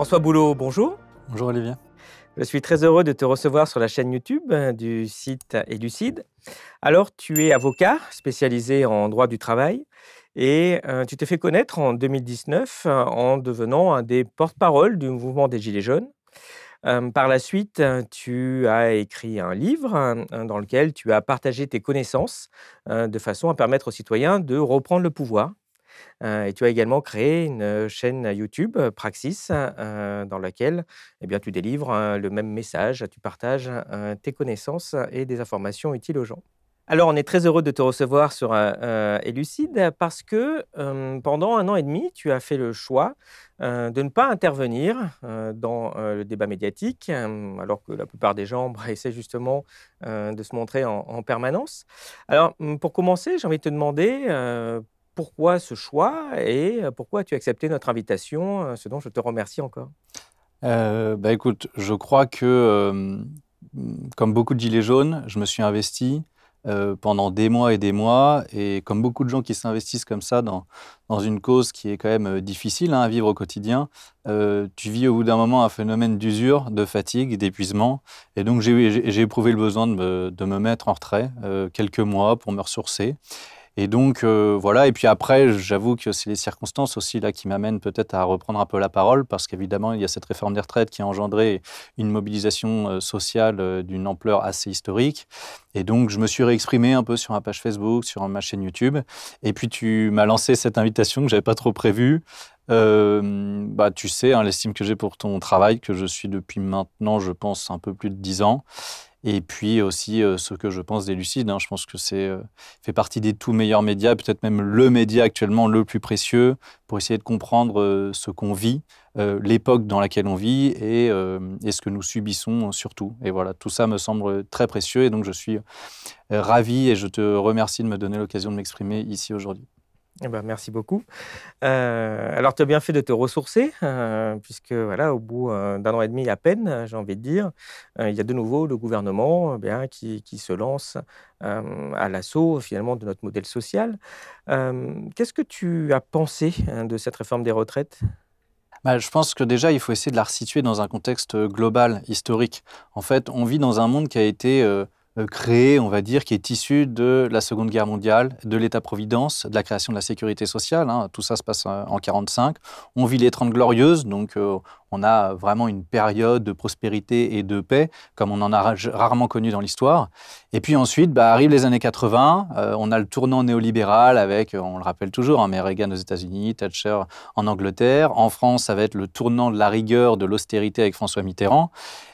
François Boulot, bonjour. Bonjour Olivier. Je suis très heureux de te recevoir sur la chaîne YouTube du site Elucide. Alors, tu es avocat spécialisé en droit du travail et euh, tu t'es fait connaître en 2019 euh, en devenant un des porte-parole du mouvement des Gilets jaunes. Euh, par la suite, tu as écrit un livre dans lequel tu as partagé tes connaissances de façon à permettre aux citoyens de reprendre le pouvoir. Et tu as également créé une chaîne YouTube, Praxis, dans laquelle eh bien, tu délivres le même message, tu partages tes connaissances et des informations utiles aux gens. Alors, on est très heureux de te recevoir sur Elucide parce que pendant un an et demi, tu as fait le choix de ne pas intervenir dans le débat médiatique, alors que la plupart des gens bah, essaient justement de se montrer en, permanence. Alors, pour commencer, j'ai envie de te demander pourquoi ce choix et pourquoi tu as accepté notre invitation, ce dont je te remercie encore? bah écoute, je crois que, comme beaucoup de gilets jaunes, je me suis investi euh, pendant des mois et des mois. Et comme beaucoup de gens qui s'investissent comme ça dans, dans une cause qui est quand même euh, difficile hein, à vivre au quotidien, euh, tu vis au bout d'un moment un phénomène d'usure, de fatigue, d'épuisement. Et donc j'ai éprouvé le besoin de me, de me mettre en retrait quelques mois pour me ressourcer. Et donc, euh, voilà. Et puis après, j'avoue que c'est les circonstances aussi là qui m'amènent peut-être à reprendre un peu la parole, parce qu'évidemment, il y a cette réforme des retraites qui a engendré une mobilisation euh, sociale euh, d'une ampleur assez historique. Et donc, je me suis réexprimé un peu sur ma page Facebook, sur ma chaîne YouTube. Et puis, tu m'as lancé cette invitation que j'avais pas trop prévue. bah, tu sais, hein, l'estime que j'ai pour ton travail, que je suis depuis maintenant, je pense, un peu plus de dix ans. Et puis aussi euh, ce que je pense des Lucides. Hein. Je pense que c'est euh, fait partie des tout meilleurs médias, peut-être même le média actuellement le plus précieux pour essayer de comprendre euh, ce qu'on vit, l'époque dans laquelle on vit et, et, ce que nous subissons surtout. Et voilà, tout ça me semble très précieux et donc je suis ravi et je te remercie de me donner l'occasion de m'exprimer ici aujourd'hui. Eh ben, merci beaucoup. Euh, alors, tu as bien fait de te ressourcer, euh, puisque voilà, au bout euh, d'un an et demi à peine, j'ai envie de dire, il y a de nouveau le gouvernement bien, qui, qui se lance à l'assaut finalement de notre modèle social. Qu'est-ce que tu as pensé hein, de cette réforme des retraites? Bah, je pense que déjà, il faut essayer de la resituer dans un contexte global, historique. En fait, on vit dans un monde qui a été créé, on va dire, qui est issu de la Seconde Guerre mondiale, de l'État-providence, de la création de la sécurité sociale. Hein. Tout ça se passe euh, en 1945. On vit les Trente Glorieuses, donc euh, on a vraiment une période de prospérité et de paix, comme on en a rarement connu dans l'histoire. Et puis ensuite, bah, arrivent les années 80, on a le tournant néolibéral avec, on le rappelle toujours, hein, Reagan aux États-Unis, Thatcher en Angleterre. En France, ça va être le tournant de la rigueur, de l'austérité avec François Mitterrand.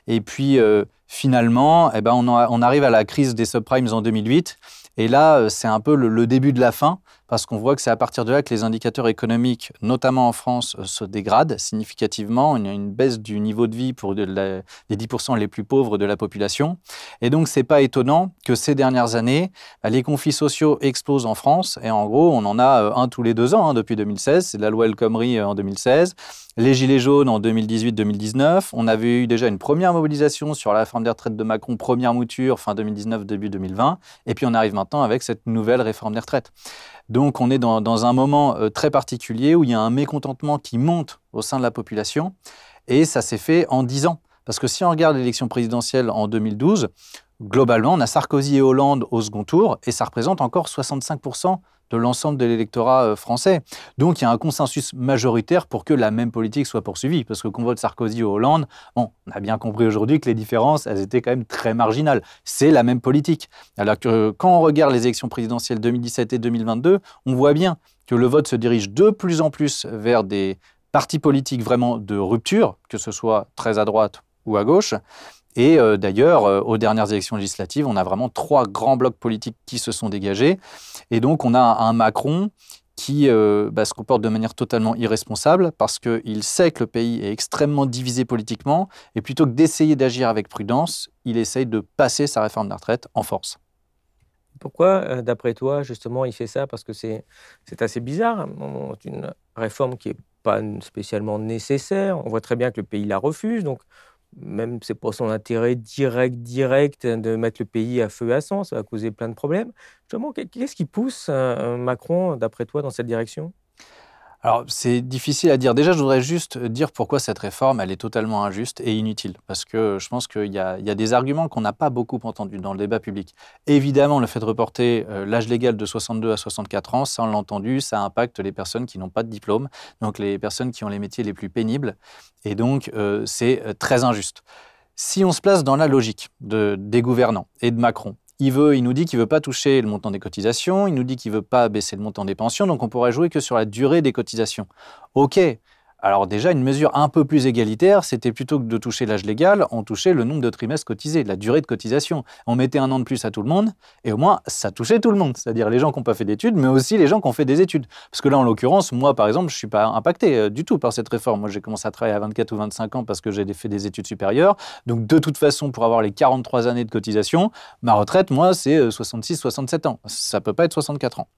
Et puis, finalement, eh ben, on, arrive à la crise des subprimes en 2008. Et là, euh, c'est un peu le, début de la fin, parce qu'on voit que c'est à partir de là que les indicateurs économiques, notamment en France, euh, se dégradent significativement. Il y a une baisse du niveau de vie pour les 10% les plus pauvres de la population. Et donc, c'est pas étonnant que ces dernières années, bah, les conflits sociaux explosent en France. Et en gros, on en a euh, un tous les deux ans hein, depuis 2016. C'est la loi El Khomri en 2016 les Gilets jaunes en 2018-2019. On avait eu déjà une première mobilisation sur la réforme des retraites de Macron, première mouture fin 2019, début 2020. Et puis on arrive maintenant avec cette nouvelle réforme des retraites. Donc on est dans, un moment euh, très particulier où il y a un mécontentement qui monte au sein de la population. Et ça s'est fait en 10 ans. Parce que si on regarde l'élection présidentielle en 2012, globalement, on a Sarkozy et Hollande au second tour, et ça représente encore 65% de l'ensemble de l'électorat euh, français. Donc il y a un consensus majoritaire pour que la même politique soit poursuivie, parce que qu'on vote Sarkozy ou Hollande, on a bien compris aujourd'hui que les différences, elles étaient quand même très marginales. C'est la même politique. Alors que quand on regarde les élections présidentielles 2017 et 2022, on voit bien que le vote se dirige de plus en plus vers des partis politiques vraiment de rupture, que ce soit très à droite ou à gauche, et euh, d'ailleurs, euh, aux dernières élections législatives, on a vraiment trois grands blocs politiques qui se sont dégagés. Et donc, on a un Macron qui euh, bah, se comporte de manière totalement irresponsable parce qu'il sait que le pays est extrêmement divisé politiquement et plutôt que d'essayer d'agir avec prudence, il essaye de passer sa réforme de la retraite en force. Pourquoi, d'après toi, justement, il fait ça? Parce que c'est assez bizarre. C'est une réforme qui n'est pas spécialement nécessaire. On voit très bien que le pays la refuse. Donc, même c'est pour son intérêt direct, direct de mettre le pays à feu et à sang, ça va causer plein de problèmes. Justement, qu'est-ce qui pousse euh, Macron, d'après toi, dans cette direction? Alors, c'est difficile à dire. Déjà, je voudrais juste dire pourquoi cette réforme, elle est totalement injuste et inutile. Parce que je pense qu'il y, a des arguments qu'on n'a pas beaucoup entendus dans le débat public. Évidemment, le fait de reporter euh, l'âge légal de 62 à 64 ans, ça, on l'a entendu, ça impacte les personnes qui n'ont pas de diplôme, donc les personnes qui ont les métiers les plus pénibles. Et donc, euh, c'est euh, très injuste. Si on se place dans la logique des gouvernants et de Macron, il, veut, il nous dit qu'il ne veut pas toucher le montant des cotisations, il nous dit qu'il ne veut pas baisser le montant des pensions, donc on pourrait jouer que sur la durée des cotisations. OK, alors déjà, une mesure un peu plus égalitaire, c'était plutôt que de toucher l'âge légal, on touchait le nombre de trimestres cotisés, la durée de cotisation. On mettait un an de plus à tout le monde, et au moins, ça touchait tout le monde, c'est-à-dire les gens qui n'ont pas fait d'études, mais aussi les gens qui ont fait des études. Parce que là, en l'occurrence, moi, par exemple, je ne suis pas impacté euh, du tout par cette réforme. Moi, j'ai commencé à travailler à 24 ou 25 ans parce que j'ai fait des études supérieures. Donc, de toute façon, pour avoir les 43 années de cotisation, ma retraite, moi, c'est 66-67 euh, ans. Ça ne peut pas être 64 ans.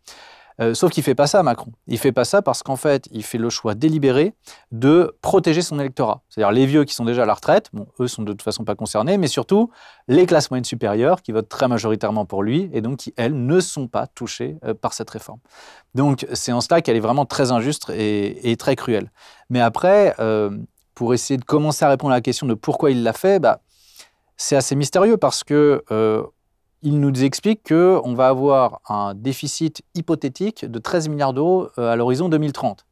Euh, sauf qu'il ne fait pas ça, Macron. Il ne fait pas ça parce qu'en fait, il fait le choix délibéré de protéger son électorat. C'est-à-dire les vieux qui sont déjà à la retraite, bon, eux sont de toute façon pas concernés, mais surtout les classes moyennes supérieures qui votent très majoritairement pour lui et donc qui, elles, ne sont pas touchées euh, par cette réforme. Donc c'est en cela qu'elle est vraiment très injuste et, très cruelle. Mais après, euh, pour essayer de commencer à répondre à la question de pourquoi il l'a fait, bah, c'est assez mystérieux parce que il nous explique qu'on va avoir un déficit hypothétique de 13 milliards d'euros euh, à l'horizon 2030.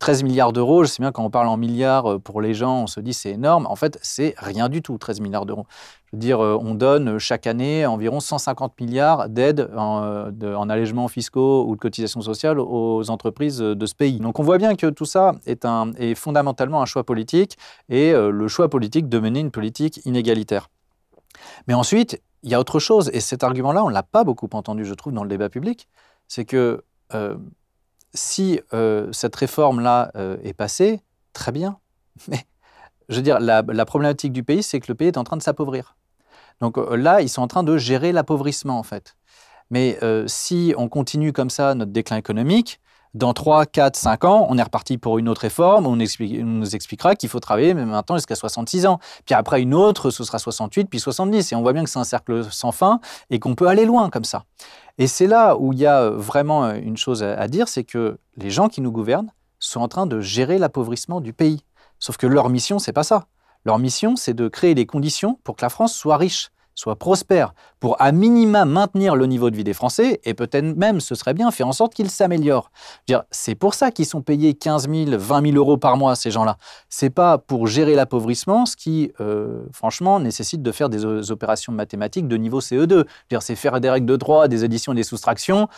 13 milliards d'euros, je sais bien quand on parle en milliards euh, pour les gens, on se dit c'est énorme. En fait, c'est rien du tout, 13 milliards d'euros. Je veux dire, euh, on donne chaque année environ 150 milliards d'aides en, allègements fiscaux ou de cotisations sociales aux entreprises de ce pays. Donc on voit bien que tout ça est fondamentalement un choix politique et le choix politique de mener une politique inégalitaire. Mais ensuite, il y a autre chose, et cet argument-là, on ne l'a pas beaucoup entendu, je trouve, dans le débat public, c'est que euh, si euh, cette réforme-là euh, est passée, très bien, mais je veux dire, la, problématique du pays, c'est que le pays est en train de s'appauvrir. Donc là, ils sont en train de gérer l'appauvrissement, en fait. Mais si on continue comme ça notre déclin économique, dans 3, 4, 5 ans, on est reparti pour une autre réforme, on, nous expliquera qu'il faut travailler maintenant jusqu'à 66 ans. Puis après une autre, ce sera 68, puis 70. Et on voit bien que c'est un cercle sans fin et qu'on peut aller loin comme ça. Et c'est là où il y a vraiment une chose à dire, c'est que les gens qui nous gouvernent sont en train de gérer l'appauvrissement du pays. Sauf que leur mission, c'est pas ça. Leur mission, c'est de créer les conditions pour que la France soit riche soit prospère, pour à minima maintenir le niveau de vie des Français, et peut-être même, ce serait bien, faire en sorte qu'ils s'améliorent. C'est pour ça qu'ils sont payés 15 000, 20 000 euros par mois, ces gens-là. C'est pas pour gérer l'appauvrissement, ce qui, euh, franchement, nécessite de faire des opérations mathématiques de niveau CE2. C'est faire des règles de droit, des additions et des soustractions.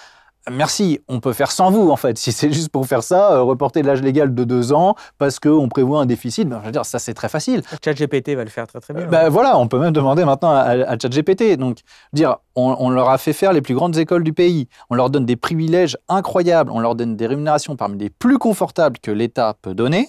Merci, on peut faire sans vous en fait. Si c'est juste pour faire ça, euh, reporter l'âge légal de deux ans parce qu'on prévoit un déficit, ben, je veux dire, ça c'est très facile. ChatGPT va le faire très très bien. Ben, voilà, on peut même demander maintenant à, ChatGPT. Donc, dire, on, leur a fait faire les plus grandes écoles du pays, on leur donne des privilèges incroyables, on leur donne des rémunérations parmi les plus confortables que l'État peut donner.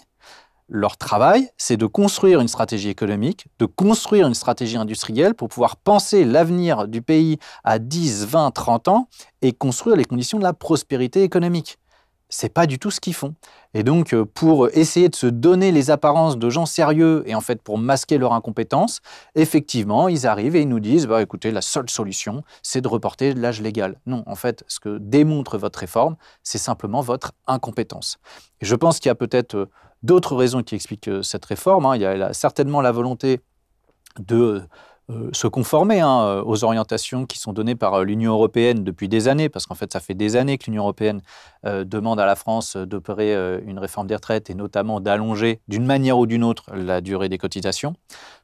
Leur travail, c'est de construire une stratégie économique, de construire une stratégie industrielle pour pouvoir penser l'avenir du pays à 10, 20, 30 ans et construire les conditions de la prospérité économique. C'est pas du tout ce qu'ils font. Et donc, euh, pour essayer de se donner les apparences de gens sérieux et en fait pour masquer leur incompétence, effectivement, ils arrivent et ils nous disent bah, écoutez, la seule solution, c'est de reporter l'âge légal. Non, en fait, ce que démontre votre réforme, c'est simplement votre incompétence. Je pense qu'il y a peut-être euh, d'autres raisons qui expliquent euh, cette réforme. Hein. Il y a certainement la volonté de euh, se conformer hein, euh, aux orientations qui sont données par l'Union européenne depuis des années, parce qu'en fait, ça fait des années que l'Union européenne demande à la France d'opérer une réforme des retraites et notamment d'allonger d'une manière ou d'une autre la durée des cotisations.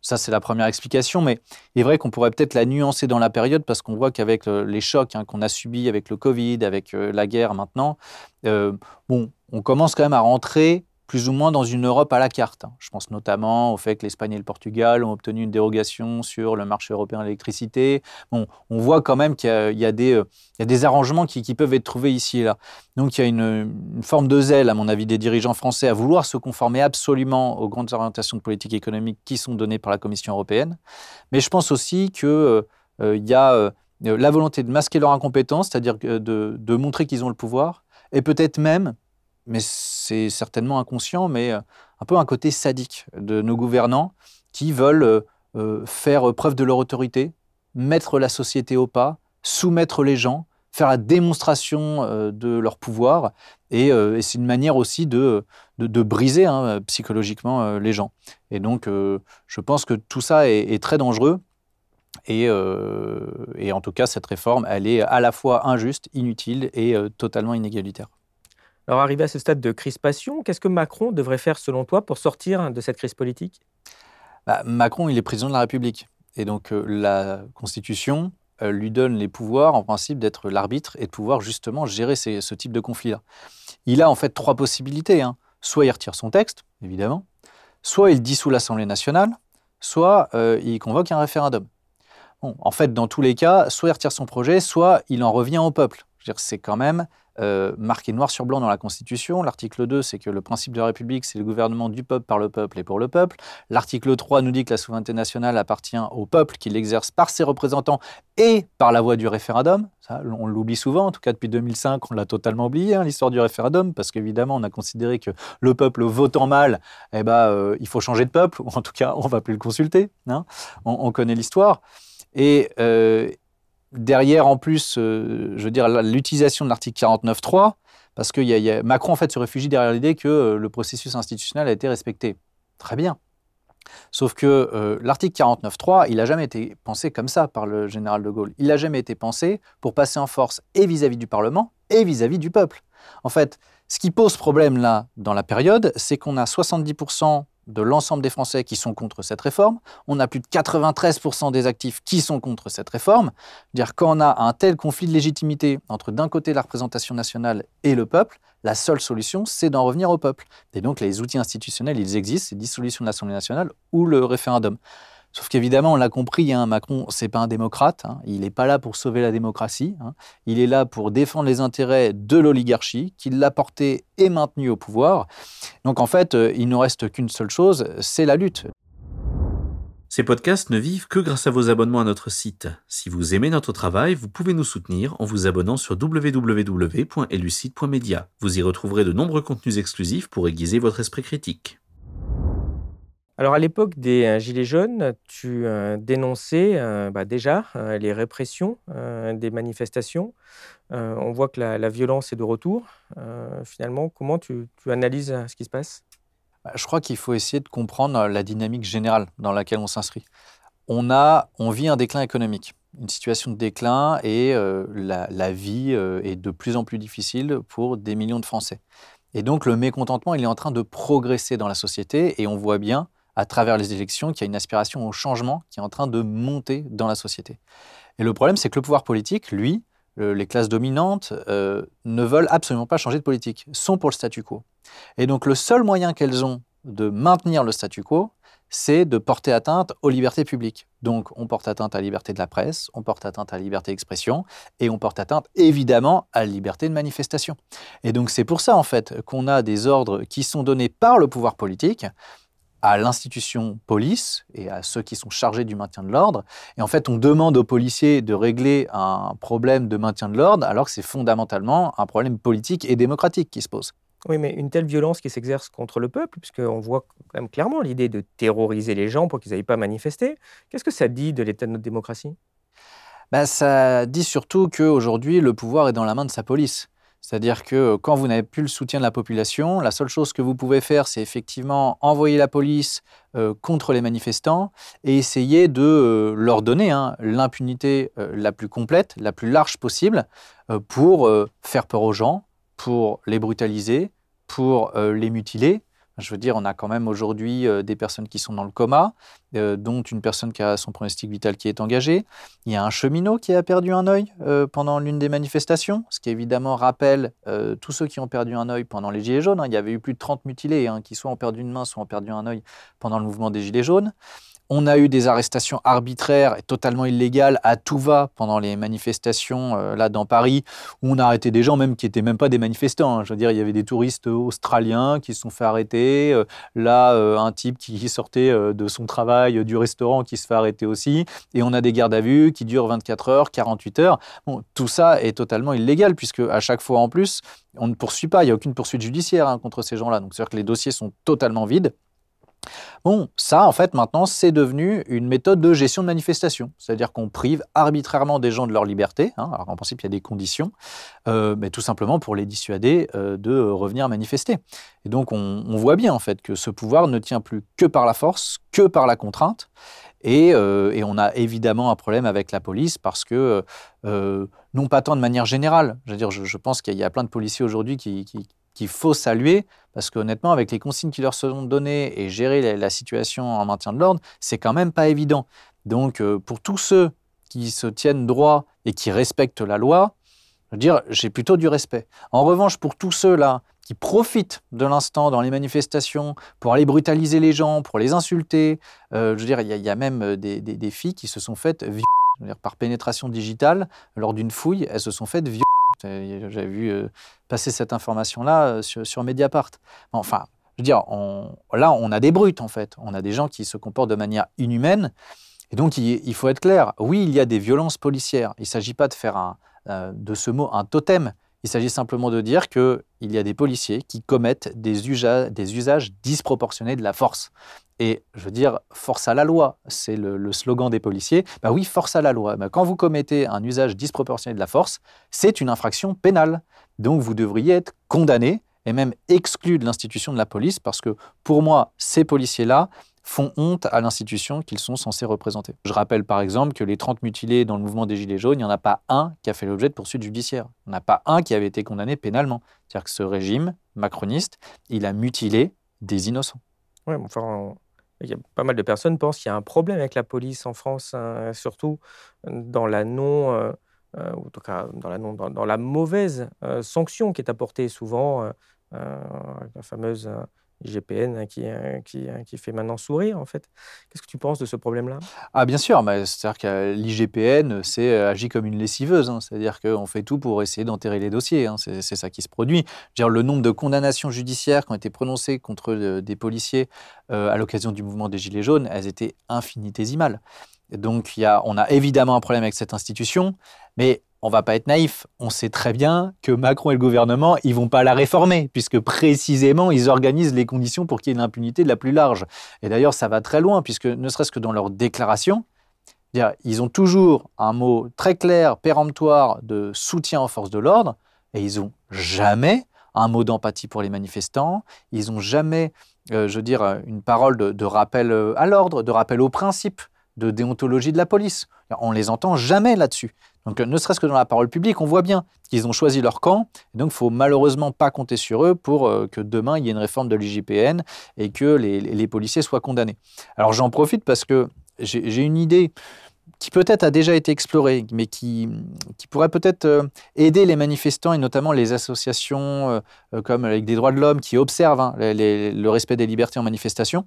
Ça, c'est la première explication, mais il est vrai qu'on pourrait peut-être la nuancer dans la période, parce qu'on voit qu'avec les chocs hein, qu'on a subis avec le Covid, avec la guerre maintenant, bon, on commence quand même à rentrer plus ou moins dans une Europe à la carte. Je pense notamment au fait que l'Espagne et le Portugal ont obtenu une dérogation sur le marché européen de l'électricité. On voit quand même qu'il y, a des, des arrangements qui, peuvent être trouvés ici et là. Donc il y a une, forme de zèle, à mon avis, des dirigeants français à vouloir se conformer absolument aux grandes orientations de politique économique qui sont données par la Commission européenne. Mais je pense aussi qu'il euh, il y a euh, la volonté de masquer leur incompétence, c'est-à-dire de montrer qu'ils ont le pouvoir, et peut-être même mais c'est certainement inconscient, mais euh, un peu un côté sadique de nos gouvernants qui veulent euh, euh, faire preuve de leur autorité, mettre la société au pas, soumettre les gens, faire la démonstration de leur pouvoir. Et, c'est une manière aussi de, briser hein, psychologiquement les gens. Et donc, je pense que tout ça est, très dangereux. Et, en tout cas, cette réforme, elle est à la fois injuste, inutile et totalement inégalitaire. Alors, arrivé à ce stade de crispation, qu'est-ce que Macron devrait faire selon toi pour sortir de cette crise politique? Bah, Macron, il est président de la République. Et donc, la Constitution, euh, lui donne les pouvoirs, en principe, d'être l'arbitre et de pouvoir justement gérer ce type de conflit-là. Il a en fait trois possibilités. Hein. Soit il retire son texte, évidemment, soit il dissout l'Assemblée nationale, soit euh, il convoque un référendum. en fait, dans tous les cas, soit il retire son projet, soit il en revient au peuple. C'est quand même euh, marqué noir sur blanc dans la Constitution. L'article 2, c'est que le principe de la République, c'est le gouvernement du peuple, par le peuple et pour le peuple. L'article 3 nous dit que la souveraineté nationale appartient au peuple, qui l'exerce par ses représentants et par la voie du référendum. On l'oublie souvent, en tout cas depuis 2005, on l'a totalement oublié, hein, l'histoire du référendum, parce qu'évidemment, on a considéré que le peuple votant mal, eh ben, euh, il faut changer de peuple, ou en tout cas, on va plus le consulter. Hein. On, connaît l'histoire. Et, euh, derrière, en plus, euh, je veux dire, l'utilisation de l'article 49.3, parce que Macron, en se réfugie derrière l'idée que euh, le processus institutionnel a été respecté. Très bien. Sauf que euh, l'article 49.3, il n'a jamais été pensé comme ça par le général de Gaulle. Il n'a jamais été pensé pour passer en force et vis-à-vis du Parlement et vis à -vis du peuple. En fait, ce qui pose problème là, dans la période, c'est qu'on a 70% de l'ensemble des Français qui sont contre cette réforme. On a plus de 93% des actifs qui sont contre cette réforme. Dire quand on a un tel conflit de légitimité entre d'un côté la représentation nationale et le peuple, la seule solution, c'est d'en revenir au peuple. Et donc les outils institutionnels, ils existent, c'est dissolution de l'Assemblée nationale ou le référendum. Sauf qu'évidemment, on l'a compris, hein, Macron, c'est pas un démocrate. Hein. il n'est pas là pour sauver la démocratie. Hein. il est là pour défendre les intérêts de l'oligarchie, qui l'a porté et maintenu au pouvoir. Donc en fait, euh, il ne reste qu'une seule chose, c'est la lutte. Ces podcasts ne vivent que grâce à vos abonnements à notre site. Si vous aimez notre travail, vous pouvez nous soutenir en vous abonnant sur www.elucide.media. Vous y retrouverez de nombreux contenus exclusifs pour aiguiser votre esprit critique. Alors à l'époque des euh, Gilets jaunes, tu euh, dénonçais euh, bah, déjà les répressions des manifestations. on voit que la, violence est de retour. finalement, comment tu, analyses ce qui se passe? Bah, Je crois qu'il faut essayer de comprendre la dynamique générale dans laquelle on s'inscrit. On, a, on vit un déclin économique, une situation de déclin et la, la, vie est de plus en plus difficile pour des millions de Français. Et donc le mécontentement, il est en train de progresser dans la société et on voit bien à travers les élections qu'il y a une aspiration au changement qui est en train de monter dans la société. Et le problème, c'est que le pouvoir politique, lui, les classes dominantes, euh, ne veulent absolument pas changer de politique, sont pour le statu quo. Et donc le seul moyen qu'elles ont de maintenir le statu quo, c'est de porter atteinte aux libertés publiques. Donc on porte atteinte à la liberté de la presse, on porte atteinte à la liberté d'expression, et on porte atteinte évidemment à la liberté de manifestation. Et donc c'est pour ça en fait qu'on a des ordres qui sont donnés par le pouvoir politique, à l'institution police et à ceux qui sont chargés du maintien de l'ordre. Et en fait, on demande aux policiers de régler un problème de maintien de l'ordre alors que c'est fondamentalement un problème politique et démocratique qui se pose. Oui, mais une telle violence qui s'exerce contre le peuple, puisqu'on voit quand même clairement l'idée de terroriser les gens pour qu'ils n'aillent pas manifester, qu'est-ce que ça dit de l'état de notre démocratie? Bah, Ça dit surtout qu'aujourd'hui, le pouvoir est dans la main de sa police. C'est-à-dire que euh, quand vous n'avez plus le soutien de la population, la seule chose que vous pouvez faire, c'est effectivement envoyer la police euh, contre les manifestants et essayer de euh, leur donner hein, l'impunité la plus complète, la plus large possible, pour faire peur aux gens, pour les brutaliser, pour les mutiler je veux dire, on a quand même aujourd'hui euh, des personnes qui sont dans le coma, euh, dont une personne qui a son pronostic vital qui est engagé. Il y a un cheminot qui a perdu un œil euh, pendant l'une des manifestations, ce qui évidemment rappelle tous ceux qui ont perdu un œil pendant les Gilets jaunes. Hein. Il y avait eu plus de 30 mutilés hein, qui soit ont perdu une main, soit ont perdu un œil pendant le mouvement des Gilets jaunes. On a eu des arrestations arbitraires et totalement illégales à tout va pendant les manifestations euh, là dans Paris, où on a arrêté des gens même qui n'étaient même pas des manifestants. Hein. Je veux dire, il y avait des touristes australiens qui se sont fait arrêter. Euh, là, euh, un type qui sortait de son travail du restaurant qui se fait arrêter aussi. Et on a des gardes à vue qui durent 24 heures, 48 heures. Tout ça est totalement illégal puisque à chaque fois en plus, on ne poursuit pas. Il n'y a aucune poursuite judiciaire hein, contre ces gens-là. Donc, c'est-à-dire que les dossiers sont totalement vides. Bon, ça, en fait, maintenant, c'est devenu une méthode de gestion de manifestation. C'est-à-dire qu'on prive arbitrairement des gens de leur liberté. Hein. alors, en principe, il y a des conditions, euh, mais tout simplement pour les dissuader euh, de revenir manifester. Et donc, on, voit bien, en fait, que ce pouvoir ne tient plus que par la force, que par la contrainte. Et, euh, on a évidemment un problème avec la police parce que, non pas tant de manière générale, je, veux dire, je, pense qu'il y a plein de policiers aujourd'hui qui, qu'il faut saluer, parce qu'honnêtement, avec les consignes qui leur sont données et gérer la, situation en maintien de l'ordre, c'est quand même pas évident. Donc, euh, pour tous ceux qui se tiennent droit et qui respectent la loi, je veux dire, j'ai plutôt du respect. En revanche, pour tous ceux-là qui profitent de l'instant dans les manifestations pour aller brutaliser les gens, pour les insulter, euh, je veux dire, il y, a même euh, des, filles qui se sont faites par pénétration digitale lors d'une fouille, elles se sont faites j'avais vu euh, passer cette information-là euh, sur, Mediapart. Enfin, je veux dire, là, on a des brutes, en fait. On a des gens qui se comportent de manière inhumaine. Et donc, il, faut être clair. Oui, il y a des violences policières. Il ne s'agit pas de faire euh, de ce mot un totem. Il s'agit simplement de dire qu'il y a des policiers qui commettent des usages disproportionnés de la force. Et je veux dire, force à la loi, c'est le, slogan des policiers. Bah oui, force à la loi. Bah, quand vous commettez un usage disproportionné de la force, c'est une infraction pénale. Donc vous devriez être condamné et même exclu de l'institution de la police parce que pour moi, ces policiers-là font honte à l'institution qu'ils sont censés représenter. Je rappelle par exemple que les 30 mutilés dans le mouvement des Gilets jaunes, il n'y en a pas un qui a fait l'objet de poursuites judiciaires. Il n'y en a pas un qui avait été condamné pénalement. C'est-à-dire que ce régime macroniste, il a mutilé des innocents. Ouais, enfin, il y a pas mal de personnes pensent qu'il y a un problème avec la police en France, hein, surtout dans la non, euh, euh, ou en tout cas dans la, non, dans, la mauvaise euh, sanction qui est apportée souvent, la fameuse IGPN hein, qui, hein, qui, hein, qui, fait maintenant sourire, en fait. Qu'est-ce que tu penses de ce problème-là? Ah, bien sûr. C'est-à-dire que l'IGPN, c'est euh, agit comme une lessiveuse. C'est-à-dire qu'on fait tout pour essayer d'enterrer les dossiers. C'est ça qui se produit. Dire, le nombre de condamnations judiciaires qui ont été prononcées contre euh, des policiers euh, à l'occasion du mouvement des Gilets jaunes, elles étaient infinitésimales. Donc, y a, on a évidemment un problème avec cette institution, mais on va pas être naïf. On sait très bien que Macron et le gouvernement, ils vont pas la réformer, puisque précisément, ils organisent les conditions pour qu'il y ait l'impunité de la plus large. Et d'ailleurs, ça va très loin, puisque ne serait-ce que dans leur déclaration, ils ont toujours un mot très clair, péremptoire de soutien aux forces de l'ordre, et ils ont jamais un mot d'empathie pour les manifestants, ils ont jamais, euh, je veux dire, une parole de, de rappel euh, à l'ordre, de rappel aux principes de déontologie de la police. On les entend jamais là-dessus. Donc, ne serait-ce que dans la parole publique, on voit bien qu'ils ont choisi leur camp. Et donc, il faut malheureusement pas compter sur eux pour euh, que demain, il y ait une réforme de l'IGPN et que les, policiers soient condamnés. Alors, j'en profite parce que j'ai une idée qui peut-être a déjà été explorée, mais qui, pourrait peut-être euh, aider les manifestants et notamment les associations euh, comme avec des droits de l'homme qui observent hein, le respect des libertés en manifestation.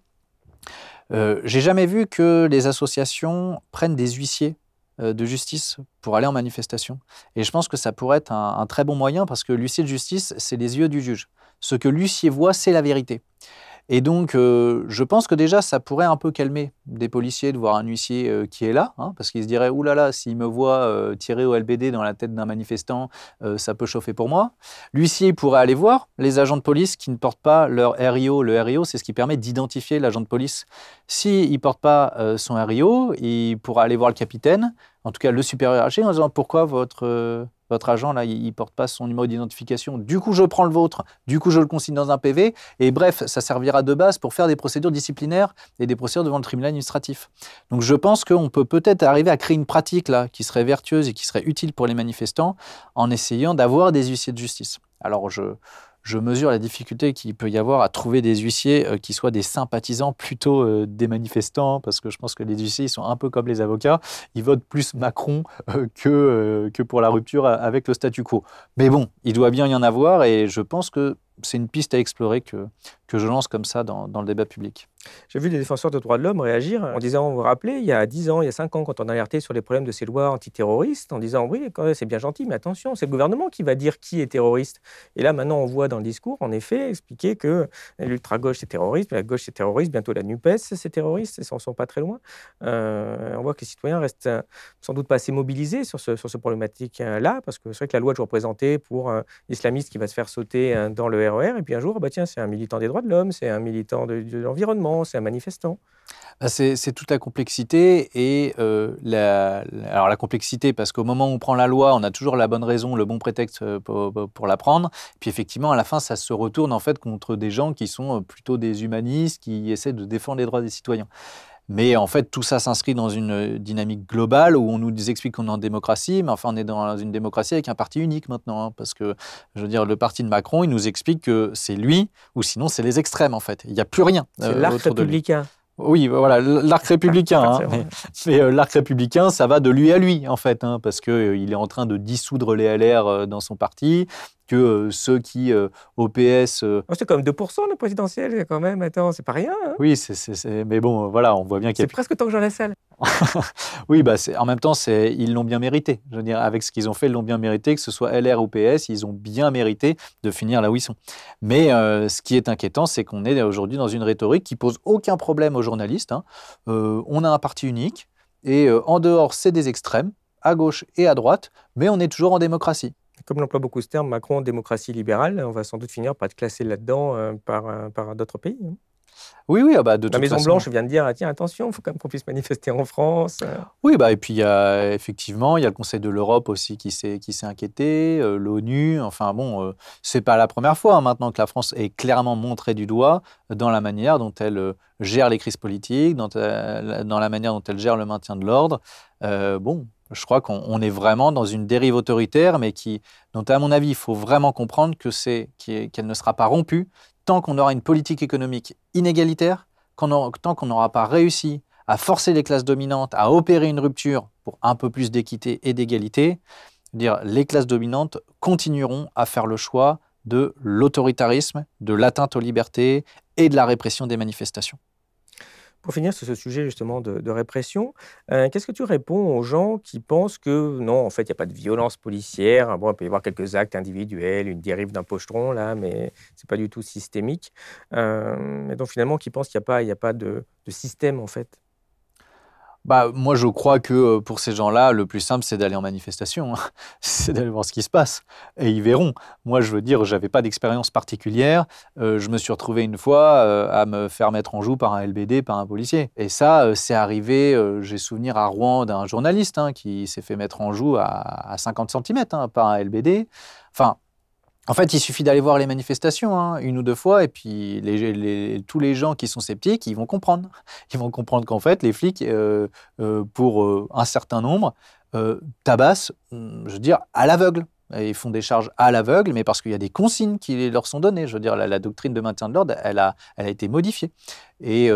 J'ai jamais vu que les associations prennent des huissiers de justice pour aller en manifestation. Et je pense que ça pourrait être un, très bon moyen parce que l'huissier de justice, c'est les yeux du juge. Ce que l'huissier voit, c'est la vérité. Et donc, euh, je pense que déjà, ça pourrait un peu calmer des policiers de voir un huissier euh, qui est là, hein, parce qu'ils se diraient, oulala, là s'il me voit tirer au LBD dans la tête d'un manifestant, ça peut chauffer pour moi. L'huissier pourrait aller voir les agents de police qui ne portent pas leur RIO. Le RIO, c'est ce qui permet d'identifier l'agent de police. S'il ne porte pas son RIO, il pourra aller voir le capitaine, en tout cas le supérieur hiérarchique, en disant pourquoi votre votre agent, là, il ne porte pas son numéro d'identification? Du coup, je prends le vôtre. Du coup, je le consigne dans un PV. Et bref, ça servira de base pour faire des procédures disciplinaires et des procédures devant le tribunal administratif. Donc, je pense qu'on peut peut-être arriver à créer une pratique là qui serait vertueuse et qui serait utile pour les manifestants en essayant d'avoir des huissiers de justice. Alors, je, je mesure la difficulté qu'il peut y avoir à trouver des huissiers euh, qui soient des sympathisants plutôt euh, des manifestants, parce que je pense que les huissiers sont un peu comme les avocats, ils votent plus Macron euh, que, que pour la rupture avec le statu quo. Mais bon, il doit bien y en avoir, et je pense que c'est une piste à explorer que, que je lance comme ça dans, dans le débat public. J'ai vu des défenseurs de droits de l'homme réagir en disant, vous vous rappelez, il y a 10 ans, il y a 5 ans, quand on a alerté sur les problèmes de ces lois antiterroristes, en disant, oui, c'est bien gentil, mais attention, c'est le gouvernement qui va dire qui est terroriste. Et là, maintenant, on voit dans le discours, en effet, expliquer que l'ultra-gauche, c'est terroriste, la gauche, c'est terroriste, bientôt la NUPES, c'est terroriste, ils ne sont pas très loin. Euh, on voit que les citoyens restent euh, sans doute pas assez mobilisés sur ce, sur ce problématique-là, parce que c'est vrai que la loi est toujours présentée pour un islamiste qui va se faire sauter euh, dans le RER, e et puis un jour, bah, tiens, c'est un militant des droits l'homme, c'est un militant de, l'environnement, c'est un manifestant. Bah, c'est toute la complexité et euh, la, la- alors la complexité parce qu'au moment où on prend la loi, on a toujours la bonne raison, le bon prétexte euh, pour, pour la prendre. Puis effectivement, à la fin, ça se retourne en fait contre des gens qui sont euh, plutôt des humanistes, qui essaient de défendre les droits des citoyens. Mais en fait, tout ça s'inscrit dans une euh, dynamique globale où on nous explique qu'on est en démocratie, mais enfin, on est dans une démocratie avec un parti unique maintenant. hein, parce que, je veux dire, le parti de Macron, il nous explique que c'est lui, ou sinon c'est les extrêmes, en fait. Il n'y a plus rien C'est euh, l'arc républicain. Oui, voilà, l'arc républicain. hein, mais mais euh, l'arc républicain, ça va de lui à lui, en fait, hein, parce qu'il est en train de dissoudre les LR euh, dans son parti, que euh, ceux qui, euh, au PS, euh, Oh, c'est comme 2% le présidentiel, quand même. Attends, c'est pas rien. hein. oui, c'est, c'est- c'est- mais bon, euh, voilà, on voit bien qu'il y c'est a... presque tant que Jean Lassalle. Oui, bah, c'est, en même temps, c'est, ils l'ont bien mérité. Je veux dire, avec ce qu'ils ont fait, ils l'ont bien mérité, que ce soit LR ou PS, ils ont bien mérité de finir là où ils sont. Mais euh, ce qui est inquiétant, c'est qu'on est aujourd'hui dans une rhétorique qui pose aucun problème aux journalistes. hein. On a un parti unique, et en dehors, c'est des extrêmes, à gauche et à droite, mais on est toujours en démocratie. Comme l'emploie beaucoup ce terme, Macron, démocratie libérale, on va sans doute finir par être classé là-dedans euh, par, euh, par d'autres pays. hein. Oui, oui, ah bah, de La toute Maison façon- Blanche vient de dire ah, tiens, attention, il faut quand même qu'on puisse manifester en France. euh. Oui, bah, et puis il y a effectivement, il y a le Conseil de l'Europe aussi qui s'est qui s'est inquiété, euh, l'ONU. Enfin bon, euh, c'est pas la première fois hein, maintenant que la France est clairement montrée du doigt dans la manière dont elle euh, gère les crises politiques, dans, dans la manière dont elle gère le maintien de l'ordre. Bon, je crois qu'on on est vraiment dans une dérive autoritaire, mais qui, dont à mon avis, il faut vraiment comprendre que qu'elle ne sera pas rompue tant qu'on aura une politique économique inégalitaire, tant qu'on n'aura pas réussi à forcer les classes dominantes à opérer une rupture pour un peu plus d'équité et d'égalité, dire les classes dominantes continueront à faire le choix de l'autoritarisme, de l'atteinte aux libertés et de la répression des manifestations. Pour finir sur ce sujet justement de, répression, euh, qu'est-ce que tu réponds aux gens qui pensent que non, en fait, il n'y a pas de violence policière. Bon, il peut y avoir quelques actes individuels, une dérive d'un pochetron là, mais c'est pas du tout systémique. Euh, et donc finalement, qui pensent qu'il n'y a pas, y a pas de système en fait? Bah, moi, je crois que euh, pour ces gens-là, le plus simple, c'est d'aller en manifestation. hein. c'est d'aller voir ce qui se passe. Et ils verront. Moi, je veux dire, j'avais pas d'expérience particulière. Euh, je me suis retrouvé une fois euh, à me faire mettre en joue par un LBD, par un policier. Et ça, c'est arrivé, j'ai souvenir à Rouen d'un journaliste hein, qui s'est fait mettre en joue à, à 50 cm par un LBD. Enfin, en fait, il suffit d'aller voir les manifestations hein, une ou deux fois, et puis tous les gens qui sont sceptiques, ils vont comprendre. Ils vont comprendre qu'en fait, les flics, euh, euh, pour euh, un certain nombre, tabassent, hum, je veux dire, à l'aveugle. Ils font des charges à l'aveugle, mais parce qu'il y a des consignes qui leur sont données. Je veux dire, la, doctrine de maintien de l'ordre, elle a, elle a été modifiée. Et,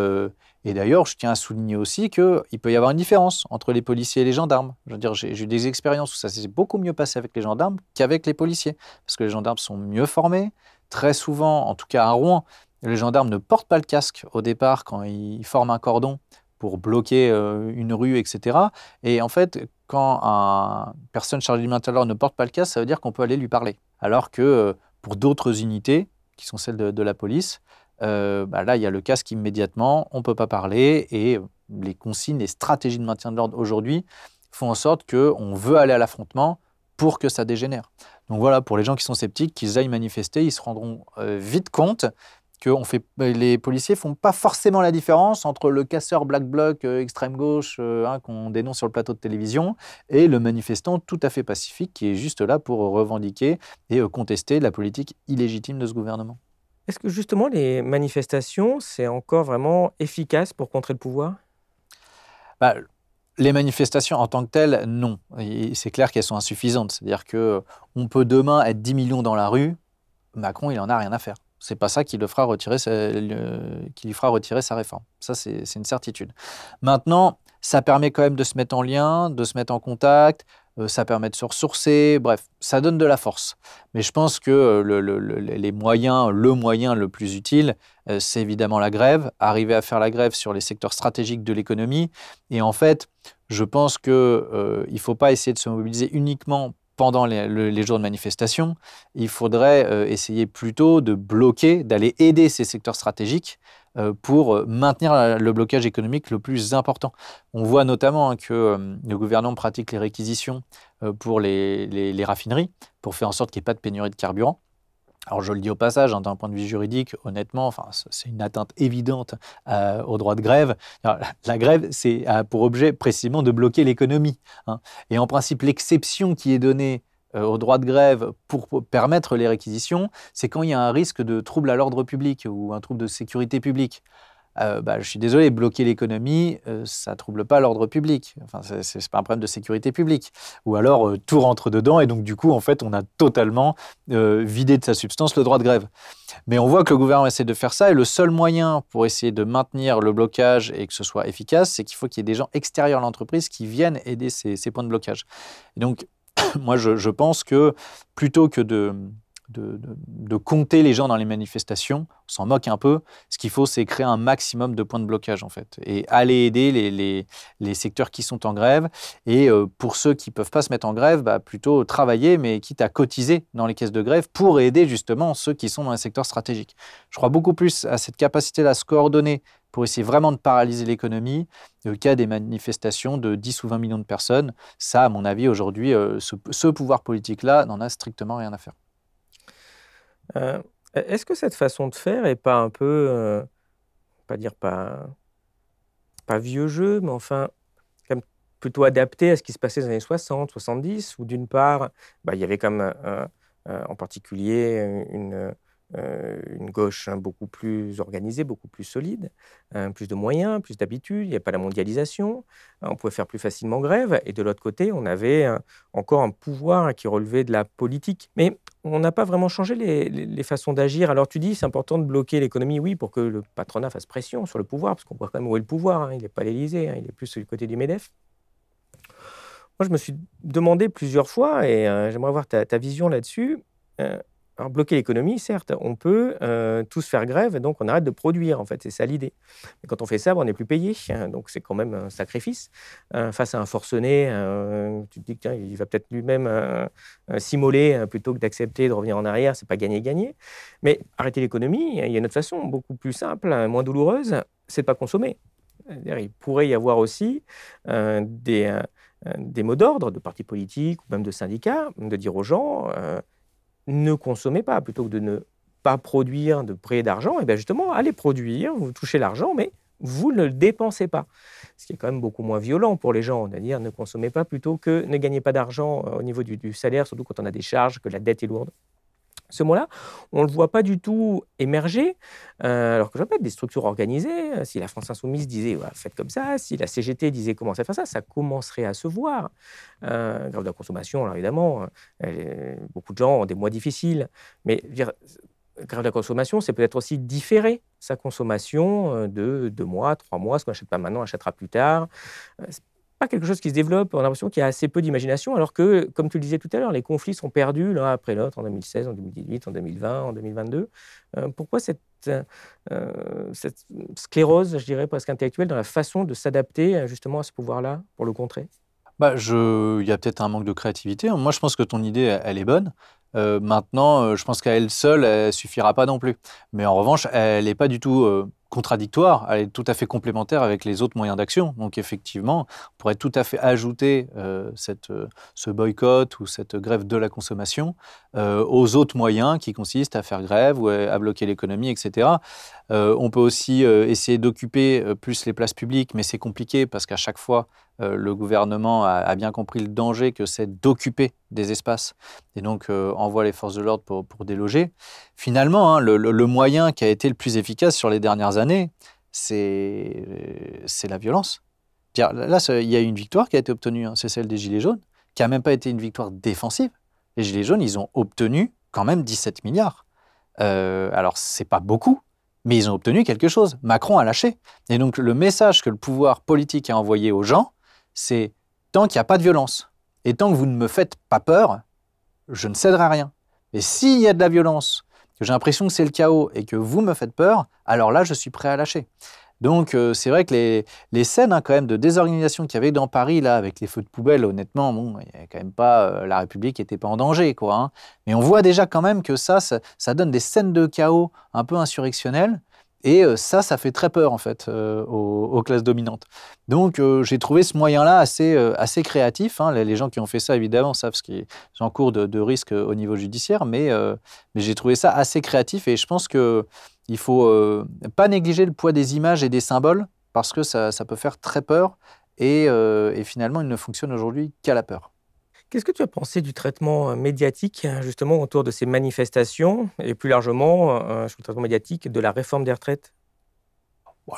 et d'ailleurs, je tiens à souligner aussi qu'il peut y avoir une différence entre les policiers et les gendarmes. Je veux dire, j'ai eu des expériences où ça s'est beaucoup mieux passé avec les gendarmes qu'avec les policiers. Parce que les gendarmes sont mieux formés. Très souvent, en tout cas à Rouen, les gendarmes ne portent pas le casque au départ quand ils forment un cordon pour bloquer euh, une rue, etc. Et en fait, quand une personne chargée du maintien ne porte pas le casque, ça veut dire qu'on peut aller lui parler. Alors que euh, pour d'autres unités, qui sont celles de la police, euh, bah là, il y a le casque immédiatement, on ne peut pas parler, et les consignes, les stratégies de maintien de l'ordre aujourd'hui font en sorte qu'on veut aller à l'affrontement pour que ça dégénère. Donc voilà, pour les gens qui sont sceptiques, qu'ils aillent manifester, ils se rendront euh, vite compte que fait, euh, les policiers font pas forcément la différence entre le casseur black bloc extrême gauche hein, qu'on dénonce sur le plateau de télévision et le manifestant tout à fait pacifique qui est juste là pour revendiquer et contester la politique illégitime de ce gouvernement. Est-ce que justement les manifestations, c'est encore vraiment efficace pour contrer le pouvoir? Bah, les manifestations en tant que telles, non. C'est clair qu'elles sont insuffisantes. C'est-à-dire que on peut demain être 10 millions dans la rue, Macron, il en a rien à faire. C'est pas ça qui, le fera retirer qui lui fera retirer sa réforme. Ça, c'est une certitude. Maintenant, ça permet quand même de se mettre en lien, de se mettre en contact, ça permet de se ressourcer, bref, ça donne de la force. Mais je pense que euh, le- les moyens, le moyen le plus utile, euh, c'est évidemment la grève, arriver à faire la grève sur les secteurs stratégiques de l'économie. Et en fait, je pense qu'il ne faut pas essayer de se mobiliser uniquement pendant les, le- les jours de manifestation. Il faudrait euh, essayer plutôt de bloquer, d'aller aider ces secteurs stratégiques euh, pour euh, maintenir le blocage économique le plus important. On voit notamment hein, que le gouvernement pratique les réquisitions pour les raffineries pour faire en sorte qu'il n'y ait pas de pénurie de carburant. Alors je le dis au passage, hein, d'un point de vue juridique, honnêtement, enfin, c'est une atteinte évidente euh, au droit de grève. la grève, c'est pour objet précisément de bloquer l'économie. Hein. Et en principe, l'exception qui est donnée euh, au droit de grève pour permettre les réquisitions, c'est quand il y a un risque de trouble à l'ordre public ou un trouble de sécurité publique. Euh, bah, je suis désolé, bloquer l'économie, euh, ça trouble pas l'ordre public. Enfin, ce n'est pas un problème de sécurité publique. Ou alors, euh, tout rentre dedans et donc, du coup, en fait, on a totalement vidé de sa substance le droit de grève. Mais on voit que le gouvernement essaie de faire ça et le seul moyen pour essayer de maintenir le blocage et que ce soit efficace, c'est qu'il faut qu'il y ait des gens extérieurs à l'entreprise qui viennent aider ces, points de blocage. Donc, moi, je pense que plutôt que de de, compter les gens dans les manifestations. On s'en moque un peu. Ce qu'il faut, c'est créer un maximum de points de blocage, en fait, et aller aider les, secteurs qui sont en grève. Et euh, pour ceux qui ne peuvent pas se mettre en grève, bah, plutôt travailler, mais quitte à cotiser dans les caisses de grève pour aider justement ceux qui sont dans les secteurs stratégiques. Je crois beaucoup plus à cette capacité à se coordonner pour essayer vraiment de paralyser l'économie, le cas des manifestations de 10 ou 20 millions de personnes. Ça, à mon avis, aujourd'hui, euh, ce pouvoir politique-là n'en a strictement rien à faire. Euh, est-ce que cette façon de faire est pas un peu, euh, pas dire pas, pas vieux jeu, mais enfin, plutôt adapté à ce qui se passait dans les années 60, 70, où d'une part, bah, il y avait comme euh, en particulier une, euh, une gauche hein, beaucoup plus organisée, beaucoup plus solide, hein, plus de moyens, plus d'habitudes, il n'y a pas la mondialisation, on pouvait faire plus facilement grève, et de l'autre côté, on avait encore un pouvoir qui relevait de la politique. Mais on n'a pas vraiment changé les, façons d'agir. Alors tu dis, c'est important de bloquer l'économie, oui, pour que le patronat fasse pression sur le pouvoir, parce qu'on voit quand même où est le pouvoir, hein, il n'est pas l'Élysée, il est plus du côté du MEDEF. Moi, je me suis demandé plusieurs fois, et euh, j'aimerais avoir ta, vision là-dessus, euh, bloquer l'économie, certes, on peut euh, tous faire grève, et donc on arrête de produire, en fait, c'est ça l'idée. Mais quand on fait ça, on n'est plus payé, hein, donc c'est quand même un sacrifice. Euh, face à un forcené, euh, tu te dis qu'il va peut-être lui-même s'immoler plutôt que d'accepter de revenir en arrière, c'est pas gagner-gagner. Mais arrêter l'économie, il y a une autre façon, beaucoup plus simple, moins douloureuse, c'est de pas consommer. Il pourrait y avoir aussi des, des mots d'ordre de partis politiques ou même de syndicats, de dire aux gens ne consommez pas, plutôt que de ne pas produire de prêts d'argent, et bien justement, allez produire, vous touchez l'argent, mais vous ne le dépensez pas. Ce qui est quand même beaucoup moins violent pour les gens, c'est-à-dire ne consommez pas plutôt que ne gagnez pas d'argent euh, au niveau du, salaire, surtout quand on a des charges, que la dette est lourde ce mot-là, on ne le voit pas du tout émerger, euh, alors que je répète, des structures organisées, euh, si la France Insoumise disait faites comme ça, si la CGT disait commencez à faire ça, ça commencerait à se voir. Euh, grève de la consommation, alors évidemment, euh, beaucoup de gens ont des mois difficiles, mais grève de la consommation, c'est peut-être aussi différer sa consommation de deux mois, trois mois, ce qu'on n'achète pas maintenant, on achètera plus tard pas quelque chose qui se développe. On a l'impression qu'il y a assez peu d'imagination, alors que, comme tu le disais tout à l'heure, les conflits sont perdus l'un après l'autre en 2016, en 2018, en 2020, en 2022. Euh, pourquoi cette, euh, cette, sclérose, je dirais, presque intellectuelle, dans la façon de s'adapter euh, justement à ce pouvoir-là pour le contrer? Bah. Il y a peut-être un manque de créativité. Moi, je pense que ton idée, elle est bonne. maintenant, je pense qu'à elle seule, elle suffira pas non plus. Mais en revanche, elle n'est pas du tout contradictoire, elle est tout à fait complémentaire avec les autres moyens d'action. Donc effectivement, on pourrait tout à fait ajouter euh, cette, euh, ce boycott ou cette grève de la consommation euh, aux autres moyens qui consistent à faire grève ou à bloquer l'économie, etc. on peut aussi essayer d'occuper plus les places publiques, mais c'est compliqué parce qu'à chaque fois, le gouvernement a, bien compris le danger que c'est d'occuper des espaces et donc envoie les forces de l'ordre pour, déloger. Finalement, hein, le, moyen qui a été le plus efficace sur les dernières années, c'est la violence. Là, il y a une victoire qui a été obtenue, hein, c'est celle des Gilets jaunes, qui n'a même pas été une victoire défensive. Les Gilets jaunes, ils ont obtenu quand même 17 milliards. Euh, alors, c'est pas beaucoup, mais ils ont obtenu quelque chose. Macron a lâché. Et donc, le message que le pouvoir politique a envoyé aux gens, c'est tant qu'il n'y a pas de violence et tant que vous ne me faites pas peur, je ne céderai à rien. Et s'il y a de la violence que j'ai l'impression que c'est le chaos et que vous me faites peur, alors là, je suis prêt à lâcher. Donc, euh, c'est vrai que les, les scènes hein, quand même de désorganisation qu'il y avait dans Paris, là, avec les feux de poubelle, honnêtement, bon, il a quand même pas, euh, la République n'était pas en danger, quoi. Hein. Mais on voit déjà quand même que ça, ça, donne des scènes de chaos un peu insurrectionnelles. Et ça, ça fait très peur en fait aux, classes dominantes. Donc j'ai trouvé ce moyen-là assez, assez créatif. Hein. Les, gens qui ont fait ça, évidemment, savent ce qui est en cours de, de risque au niveau judiciaire, mais, mais j'ai trouvé ça assez créatif et je pense qu'il ne faut pas négliger le poids des images et des symboles parce que ça, ça peut faire très peur et, et finalement, il ne fonctionne aujourd'hui qu'à la peur. Qu'est-ce que tu as pensé du traitement médiatique, justement, autour de ces manifestations et plus largement sur le traitement médiatique de la réforme des retraites?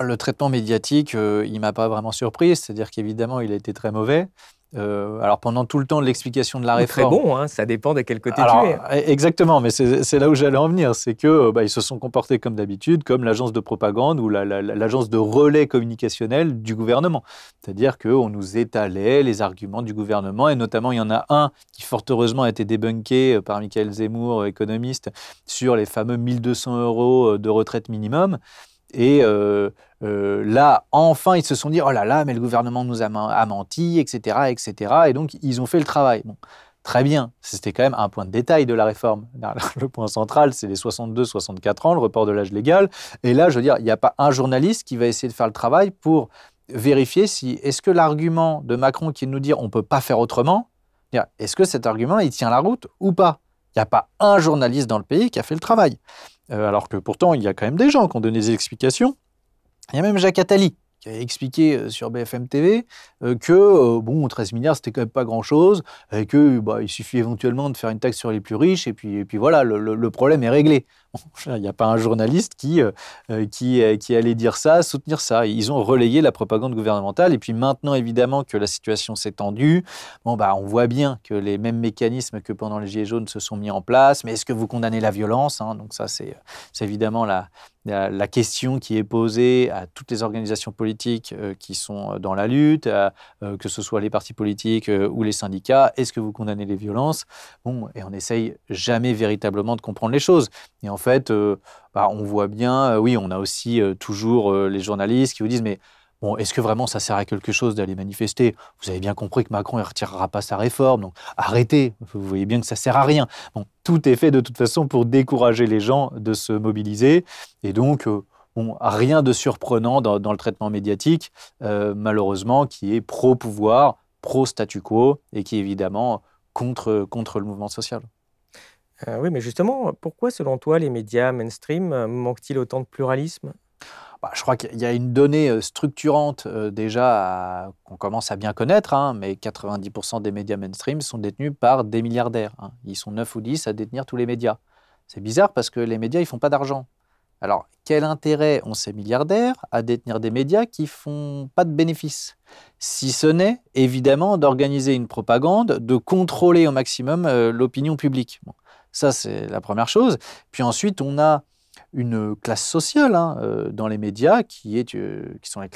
Le traitement médiatique, il ne m'a pas vraiment surpris, c'est-à-dire qu'évidemment, il a été très mauvais. Euh, alors pendant tout le temps de l'explication de la réforme. Très bon, hein, ça dépend de quel côté tu es. Eh, exactement, mais c'est là où j'allais en venir, c'est que euh, bah, ils se sont comportés comme d'habitude, comme l'agence de propagande ou l'agence de relais communicationnel du gouvernement. C'est-à-dire qu'on nous étalait les arguments du gouvernement, et notamment il y en a un qui fort heureusement a été débunké euh, par Michael Zemmour, économiste, sur les fameux 1200 euros de retraite minimum. Et euh, euh, là, enfin, ils se sont dit, oh là là, mais le gouvernement nous a, menti, etc., etc. Et donc, ils ont fait le travail. Très bien, c'était quand même un point de détail de la réforme. Le point central, c'est les 62-64 ans, le report de l'âge légal. Et là, je veux dire, il n'y a pas un journaliste qui va essayer de faire le travail pour vérifier si, est-ce que l'argument de Macron qui nous dit on ne peut pas faire autrement, est-ce que cet argument, il tient la route ou pas? Il n'y a pas un journaliste dans le pays qui a fait le travail. Euh, alors que pourtant, il y a quand même des gens qui ont donné des explications. Il y a même Jacques Attali qui a expliqué euh, sur BFM TV euh, que bon 13 milliards c'était quand même pas grand chose et que bah, il suffit éventuellement de faire une taxe sur les plus riches et puis et puis voilà le problème est réglé. Il n'y a pas un journaliste qui, euh, euh, euh, allait dire ça, soutenir ça. Ils ont relayé la propagande gouvernementale. Et puis maintenant, évidemment, que la situation s'est tendue, bon, bah, on voit bien que les mêmes mécanismes que pendant les Gilets jaunes se sont mis en place. Mais est-ce que vous condamnez la violence hein? Donc ça, c'est évidemment la, question qui est posée à toutes les organisations politiques qui sont dans la lutte, que ce soit les partis politiques ou les syndicats. Est-ce que vous condamnez les violences? Bon, et on essaye jamais véritablement de comprendre les choses. Fait, euh, bah, on voit bien, euh, oui, on a aussi euh, toujours les journalistes qui vous disent, mais bon, est-ce que vraiment ça sert à quelque chose d'aller manifester? Vous avez bien compris que Macron ne retirera pas sa réforme, donc arrêtez, vous voyez bien que ça sert à rien. Bon, tout est fait de toute façon pour décourager les gens de se mobiliser, et donc... Rien de surprenant dans, le traitement médiatique, malheureusement, qui est pro-pouvoir, pro-statu quo et qui est évidemment contre, contre le mouvement social. Euh, oui, mais justement, pourquoi, selon toi, les médias mainstream euh, manquent-ils autant de pluralisme? Bah, je crois qu'il y a une donnée euh, structurante déjà qu'on commence à bien connaître, hein, mais 90% des médias mainstream sont détenus par des milliardaires. Hein. Ils sont 9 ou 10 à détenir tous les médias. C'est bizarre parce que les médias, ils font pas d'argent. Alors, quel intérêt ont ces milliardaires à détenir des médias qui font pas de bénéfices? Si ce n'est, évidemment, d'organiser une propagande, de contrôler au maximum l'opinion publique. Ça, c'est la première chose. Puis ensuite, on a une classe sociale hein, euh, dans les médias qui est, euh, qui, sont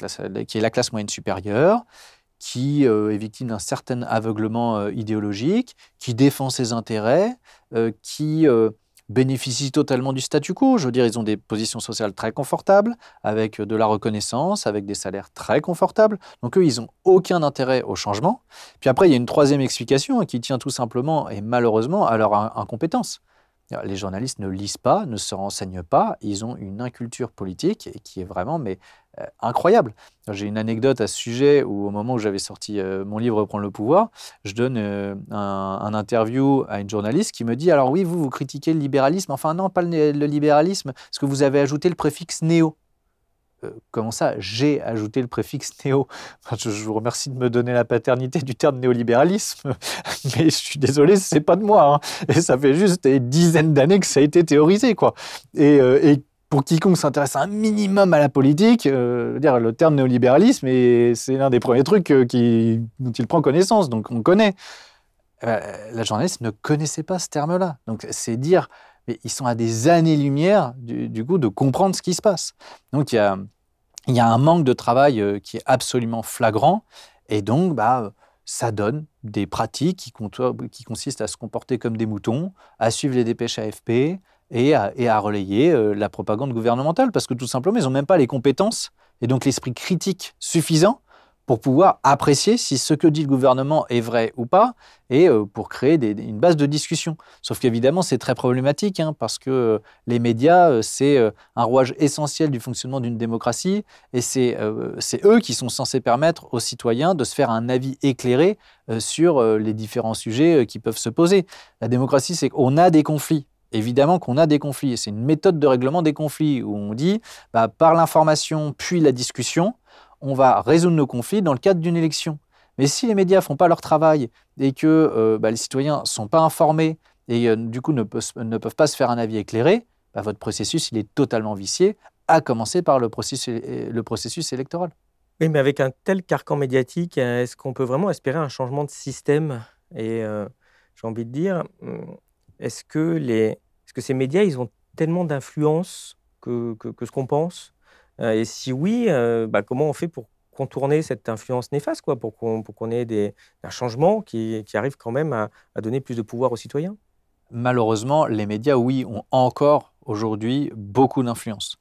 qui est la classe moyenne supérieure, qui euh, est victime d'un certain aveuglement idéologique, qui défend ses intérêts, qui bénéficient totalement du statu quo. Je veux dire, ils ont des positions sociales très confortables, avec de la reconnaissance, avec des salaires très confortables. Donc eux, ils n'ont aucun intérêt au changement. Puis après, il y a une troisième explication qui tient tout simplement et malheureusement à leur incompétence. Les journalistes ne lisent pas, ne se renseignent pas, ils ont une inculture politique qui est vraiment mais euh, incroyable. J'ai une anecdote à ce sujet où au moment où j'avais sorti euh, mon livre Prendre le pouvoir, je donne euh, un, interview à une journaliste qui me dit alors oui vous vous critiquez le libéralisme, enfin non pas le, libéralisme, parce que vous avez ajouté le préfixe néo? comment ça J'ai ajouté le préfixe néo? je, vous remercie de me donner la paternité du terme néolibéralisme, mais je suis désolé, c'est pas de moi. Hein. Et ça fait juste des dizaines d'années que ça a été théorisé, quoi. Et pour quiconque s'intéresse un minimum à la politique, euh, dire le terme néolibéralisme, c'est l'un des premiers trucs euh, dont il prend connaissance. Donc on connaît. Euh, la journaliste ne connaissait pas ce terme-là. Donc c'est dire, mais ils sont à des années-lumière du, coup de comprendre ce qui se passe. Donc il y a, il y a un manque de travail qui est absolument flagrant. Et donc, bah, ça donne des pratiques qui, qui consistent à se comporter comme des moutons, à suivre les dépêches AFP, et à, relayer euh, la propagande gouvernementale, parce que tout simplement, ils n'ont même pas les compétences et donc l'esprit critique suffisant pour pouvoir apprécier si ce que dit le gouvernement est vrai ou pas, et euh, pour créer une base de discussion. Sauf qu'évidemment, c'est très problématique, hein, parce que euh, les médias, c'est un rouage essentiel du fonctionnement d'une démocratie, et c'est eux qui sont censés permettre aux citoyens de se faire un avis éclairé sur les différents sujets qui peuvent se poser. La démocratie, c'est qu'on a des conflits. Évidemment qu'on a des conflits. C'est une méthode de règlement des conflits où on dit, bah, par l'information puis la discussion, on va résoudre nos conflits dans le cadre d'une élection. Mais si les médias font pas leur travail et que euh, bah, les citoyens sont pas informés et euh, du coup ne, peuvent pas se faire un avis éclairé, bah, votre processus il est totalement vicié, à commencer par le processus, électoral. Oui, mais avec un tel carcan médiatique, euh, est-ce qu'on peut vraiment espérer un changement de système? Et j'ai envie de dire, hum, est-ce que, que ces médias, ils ont tellement d'influence que, ce qu'on pense et si oui, bah, comment on fait pour contourner cette influence néfaste, quoi, pour qu'on ait des, un changement qui, qui, arrive quand même à, donner plus de pouvoir aux citoyens? Malheureusement, les médias, oui, ont encore aujourd'hui beaucoup d'influence.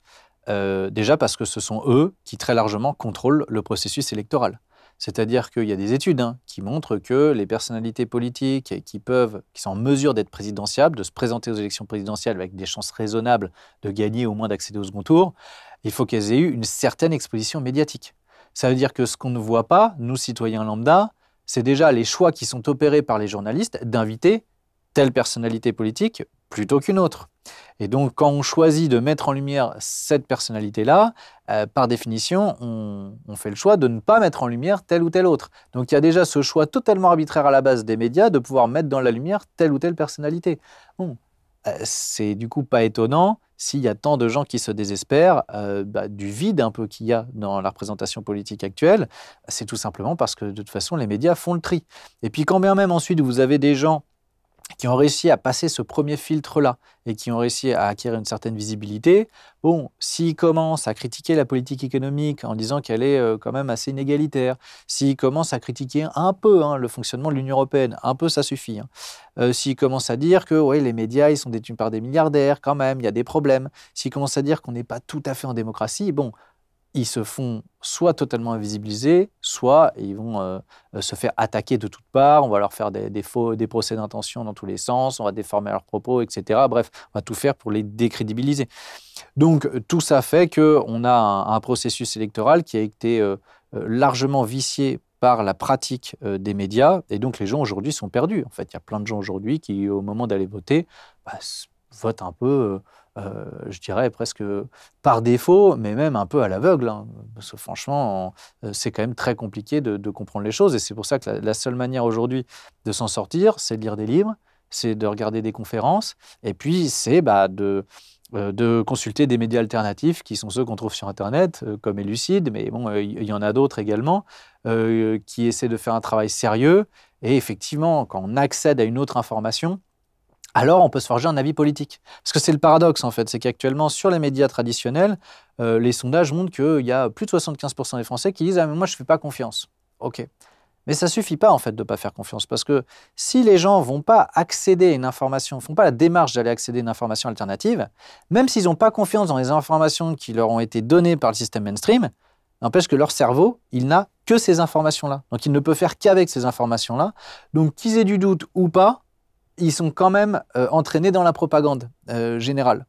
déjà parce que ce sont eux qui très largement contrôlent le processus électoral. C'est-à-dire qu'il y a des études hein, qui montrent que les personnalités politiques qui, peuvent, sont en mesure d'être présidentiables, de se présenter aux élections présidentielles avec des chances raisonnables de gagner au moins d'accéder au second tour, il faut qu'elles aient eu une certaine exposition médiatique. Ça veut dire que ce qu'on ne voit pas, nous citoyens lambda, c'est déjà les choix qui sont opérés par les journalistes d'inviter telle personnalité politique plutôt qu'une autre. Et donc, quand on choisit de mettre en lumière cette personnalité-là, euh, par définition, on, fait le choix de ne pas mettre en lumière telle ou telle autre. Donc, il y a déjà ce choix totalement arbitraire à la base des médias de pouvoir mettre dans la lumière telle ou telle personnalité. Bon, euh, c'est du coup pas étonnant s'il y a tant de gens qui se désespèrent euh, bah, du vide un peu qu'il y a dans la représentation politique actuelle. C'est tout simplement parce que de toute façon, les médias font le tri. Et puis, quand bien même ensuite vous avez des gens qui ont réussi à passer ce premier filtre-là et qui ont réussi à acquérir une certaine visibilité, bon, s'ils commencent à critiquer la politique économique en disant qu'elle est euh, quand même assez inégalitaire, s'ils commencent à critiquer un peu hein, le fonctionnement de l'Union européenne, un peu ça suffit, hein. euh, s'ils commencent à dire que les médias ils sont détenus par des milliardaires quand même, il y a des problèmes, s'ils commencent à dire qu'on n'est pas tout à fait en démocratie, bon, ils se font soit totalement invisibilisés, soit ils vont euh, euh, se faire attaquer de toutes parts, on va leur faire des, faux, des procès d'intention dans tous les sens, on va déformer leurs propos, etc. Bref, on va tout faire pour les décrédibiliser. Donc tout ça fait qu'on a un, processus électoral qui a été euh, largement vicié par la pratique des médias, et donc les gens aujourd'hui sont perdus. En fait, il y a plein de gens aujourd'hui qui, au moment d'aller voter, bah, votent un peu euh, je dirais presque par défaut, mais même un peu à l'aveugle. Hein. parce que franchement, euh, c'est quand même très compliqué de, comprendre les choses. Et c'est pour ça que la, seule manière aujourd'hui de s'en sortir, c'est de lire des livres, c'est de regarder des conférences, et puis c'est bah, de, euh, de consulter des médias alternatifs qui sont ceux qu'on trouve sur Internet, comme Elucide, mais bon, il y en a d'autres également, qui essaient de faire un travail sérieux. Et effectivement, quand on accède à une autre information, alors on peut se forger un avis politique. Parce que c'est le paradoxe, en fait, c'est qu'actuellement, sur les médias traditionnels, euh, les sondages montrent qu'il y a plus de 75% des Français qui disent Ah, mais moi, je ne fais pas confiance. OK. Mais ça suffit pas, en fait, de ne pas faire confiance. Parce que si les gens vont pas accéder à une information, font pas la démarche d'aller accéder à une information alternative, même s'ils n'ont pas confiance dans les informations qui leur ont été données par le système mainstream, n'empêche que leur cerveau, il n'a que ces informations-là. Donc, il ne peut faire qu'avec ces informations-là. Donc, qu'ils aient du doute ou pas, ils sont quand même euh, entraînés dans la propagande euh, générale.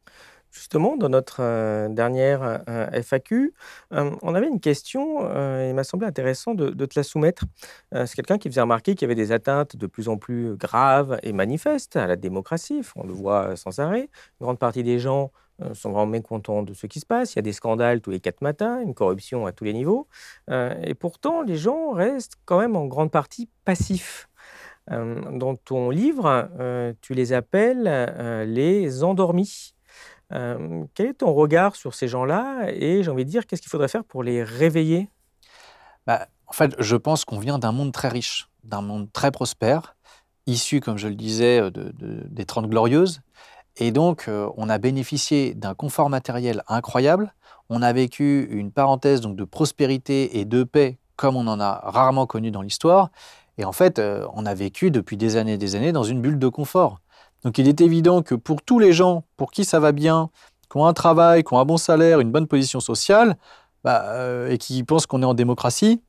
Justement, dans notre euh, dernière FAQ, on avait une question, il m'a semblé intéressant de, te la soumettre. C'est quelqu'un qui faisait remarquer qu'il y avait des atteintes de plus en plus graves et manifestes à la démocratie, on le voit sans arrêt. Une grande partie des gens sont vraiment mécontents de ce qui se passe. Il y a des scandales tous les quatre matins, une corruption à tous les niveaux. et pourtant, les gens restent quand même en grande partie passifs dans ton livre, tu les appelles les endormis. quel est ton regard sur ces gens-là Et j'ai envie de dire, qu'est-ce qu'il faudrait faire pour les réveiller? Bah, En fait, je pense qu'on vient d'un monde très riche, d'un monde très prospère, issu, comme je le disais, de, des Trente Glorieuses. Et donc, on a bénéficié d'un confort matériel incroyable. On a vécu une parenthèse donc, de prospérité et de paix comme on en a rarement connu dans l'histoire. Et en fait, euh, on a vécu depuis des années et des années dans une bulle de confort. Donc il est évident que pour tous les gens pour qui ça va bien, qui ont un travail, qui ont un bon salaire, une bonne position sociale, bah, euh, et qui pensent qu'on est en démocratie,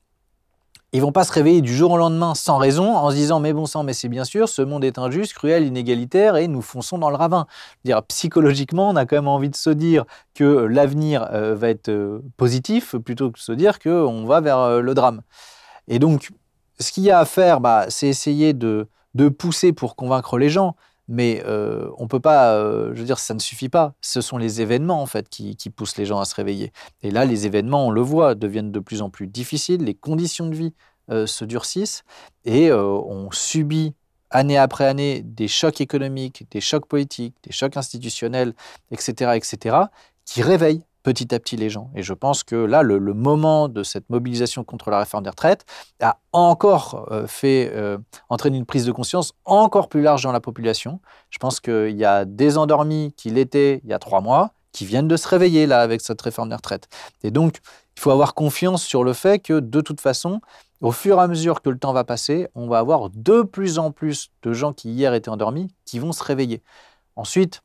ils vont pas se réveiller du jour au lendemain sans raison en se disant mais bon sang mais c'est bien sûr ce monde est injuste, cruel, inégalitaire et nous fonçons dans le ravin. Dire psychologiquement on a quand même envie de se dire que l'avenir euh, va être positif plutôt que de se dire que on va vers le drame. Et donc ce qu'il y a à faire bah, c'est essayer de, pousser pour convaincre les gens. Mais euh, on peut pas, euh, je veux dire, ça ne suffit pas. Ce sont les événements en fait qui, qui, poussent les gens à se réveiller. Et là, les événements, on le voit, deviennent de plus en plus difficiles. Les conditions de vie euh, se durcissent et euh, on subit année après année des chocs économiques, des chocs politiques, des chocs institutionnels, etc., etc., qui réveillent petit à petit les gens. Et je pense que là, le, le moment de cette mobilisation contre la réforme des retraites a encore euh, fait euh, entraîner une prise de conscience encore plus large dans la population. Je pense qu'il y a des endormis qui l'étaient il y a trois mois, qui viennent de se réveiller là avec cette réforme des retraites. Et donc, il faut avoir confiance sur le fait que de toute façon, au fur et à mesure que le temps va passer, on va avoir de plus en plus de gens qui hier étaient endormis qui vont se réveiller. Ensuite,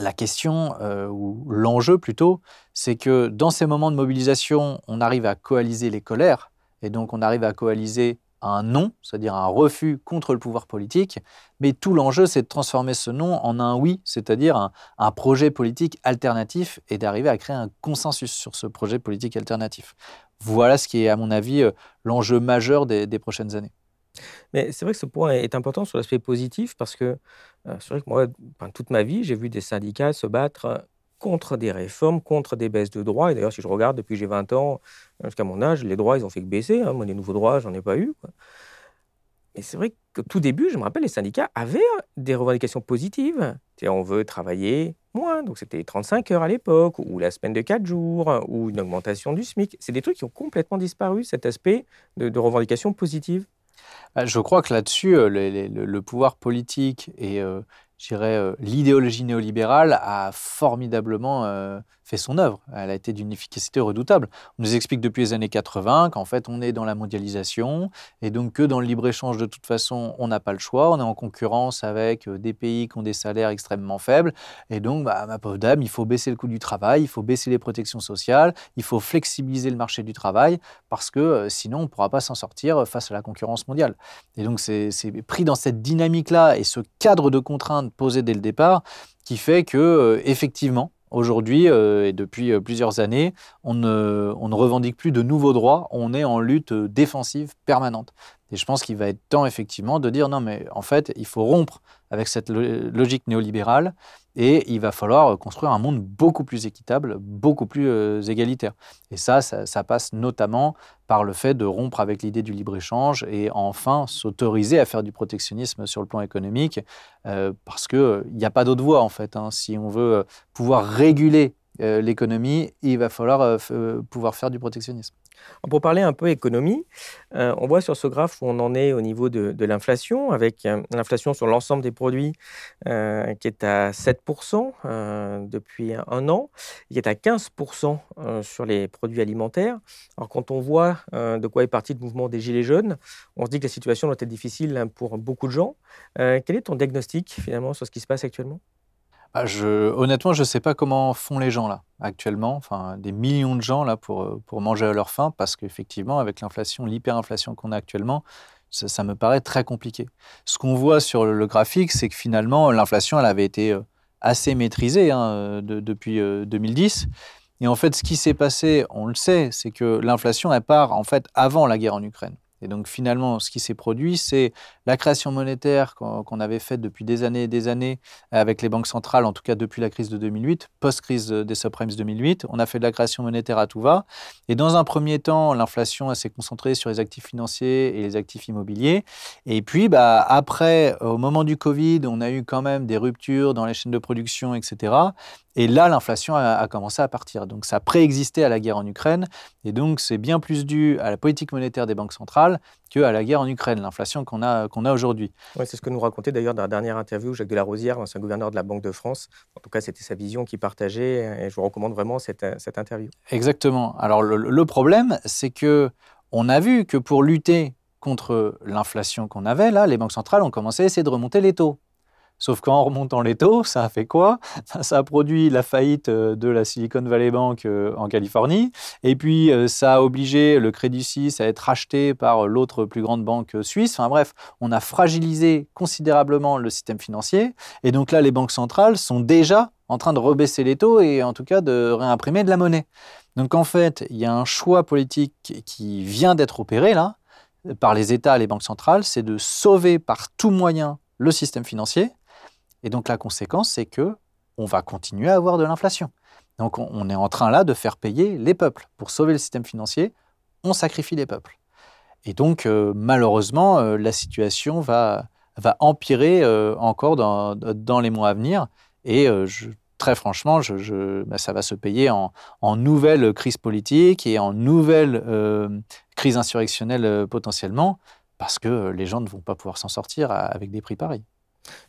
la question, euh, ou l'enjeu plutôt, c'est que dans ces moments de mobilisation, on arrive à coaliser les colères, et donc on arrive à coaliser un non, c'est-à-dire un refus contre le pouvoir politique, mais tout l'enjeu, c'est de transformer ce non en un oui, c'est-à-dire un, projet politique alternatif, et d'arriver à créer un consensus sur ce projet politique alternatif. Voilà ce qui est, à mon avis, euh, l'enjeu majeur des, prochaines années. Mais c'est vrai que ce point est important sur l'aspect positif parce que c'est vrai que moi, toute ma vie, j'ai vu des syndicats se battre contre des réformes, contre des baisses de droits. Et d'ailleurs, si je regarde depuis j'ai 20 ans jusqu'à mon âge, les droits, ils ont fait que baisser. Hein. Moi, les nouveaux droits, j'en ai pas eu. Et c'est vrai que tout début, je me rappelle, les syndicats avaient des revendications positives. on veut travailler moins, donc c'était 35 heures à l'époque, ou la semaine de 4 jours, ou une augmentation du SMIC. C'est des trucs qui ont complètement disparu, cet aspect de, de revendication positive. Bah, je crois que là-dessus, euh, le, pouvoir politique et euh, l'idéologie néolibérale a formidablement euh, fait son œuvre. Elle a été d'une efficacité redoutable. On nous explique depuis les années 80 qu'en fait, on est dans la mondialisation et donc que dans le libre-échange, de toute façon, on n'a pas le choix. On est en concurrence avec euh, des pays qui ont des salaires extrêmement faibles. Et donc, bah, ma pauvre dame, il faut baisser le coût du travail, il faut baisser les protections sociales, il faut flexibiliser le marché du travail parce que euh, sinon, on ne pourra pas s'en sortir face à la concurrence mondiale. Et donc, c'est pris dans cette dynamique-là et ce cadre de contraintes posé dès le départ qui fait que, euh, effectivement, Aujourd'hui, euh, et depuis euh, plusieurs années, on ne, revendique plus de nouveaux droits, on est en lutte défensive permanente. Et je pense qu'il va être temps, effectivement, de dire non, mais en fait, il faut rompre avec cette logique néolibérale et il va falloir construire un monde beaucoup plus équitable, beaucoup plus euh, égalitaire. Et ça, ça, passe notamment par le fait de rompre avec l'idée du libre-échange et enfin s'autoriser à faire du protectionnisme sur le plan économique, euh, parce qu'il euh, n'y a pas d'autre voie, en fait. Hein. Si on veut pouvoir réguler l'économie, il va falloir pouvoir faire du protectionnisme. Pour parler un peu économie, euh, on voit sur ce graphe où on en est au niveau de, l'inflation, avec euh, l'inflation sur l'ensemble des produits euh, qui est à 7% euh, depuis un an, qui est à 15% euh, sur les produits alimentaires. Alors quand on voit de quoi est parti le mouvement des Gilets jaunes, on se dit que la situation doit être difficile pour beaucoup de gens. quel est ton diagnostic finalement sur ce qui se passe actuellement? Ah, honnêtement, je ne sais pas comment font les gens là actuellement, enfin des millions de gens là pour, euh, pour manger à leur faim, parce qu'effectivement, avec l'inflation, l'hyperinflation qu'on a actuellement, ça, me paraît très compliqué. Ce qu'on voit sur le, graphique, c'est que finalement, l'inflation, elle avait été euh, assez maîtrisée hein, euh, de, depuis 2010. Et en fait, ce qui s'est passé, on le sait, c'est que l'inflation, elle part en fait avant la guerre en Ukraine. Et donc finalement, ce qui s'est produit, c'est la création monétaire qu'on qu avait faite depuis des années et des années avec les banques centrales, en tout cas depuis la crise de 2008, post-crise des subprimes 2008. On a fait de la création monétaire à tout va. Et dans un premier temps, l'inflation s'est concentrée sur les actifs financiers et les actifs immobiliers. Et puis, bah, après, au moment du Covid, on a eu quand même des ruptures dans les chaînes de production, etc. Et là, l'inflation a, a, commencé à partir. Donc ça préexistait à la guerre en Ukraine. Et donc c'est bien plus dû à la politique monétaire des banques centrales qu'à la guerre en Ukraine, l'inflation qu'on a, a aujourd'hui. Ouais, c'est ce que nous racontait d'ailleurs dans la dernière interview Jacques Delarosière, l'ancien gouverneur de la Banque de France. En tout cas, c'était sa vision qu'il partageait. Et je vous recommande vraiment cette, cette interview. Exactement. Alors le, le problème, c'est que on a vu que pour lutter contre l'inflation qu'on avait, là, les banques centrales ont commencé à essayer de remonter les taux. Sauf qu'en remontant les taux, ça a fait quoi? Ça a produit la faillite euh, de la Silicon Valley Bank euh, en Californie, et puis euh, ça a obligé le Crédit Suisse à être racheté par l'autre plus grande banque suisse. Enfin bref, on a fragilisé considérablement le système financier, et donc là, les banques centrales sont déjà en train de rebaisser les taux et en tout cas de réimprimer de la monnaie. Donc en fait, il y a un choix politique qui vient d'être opéré là par les États et les banques centrales, c'est de sauver par tout moyen le système financier et donc la conséquence, c'est que on va continuer à avoir de l'inflation. Donc on est en train là de faire payer les peuples. Pour sauver le système financier, on sacrifie les peuples. Et donc euh, malheureusement, euh, la situation va, empirer euh, encore dans, les mois à venir. Et très franchement, bah, ça va se payer en, en, nouvelle crise politique et en nouvelle crise insurrectionnelle potentiellement, parce que les gens ne vont pas pouvoir s'en sortir avec des prix pareils.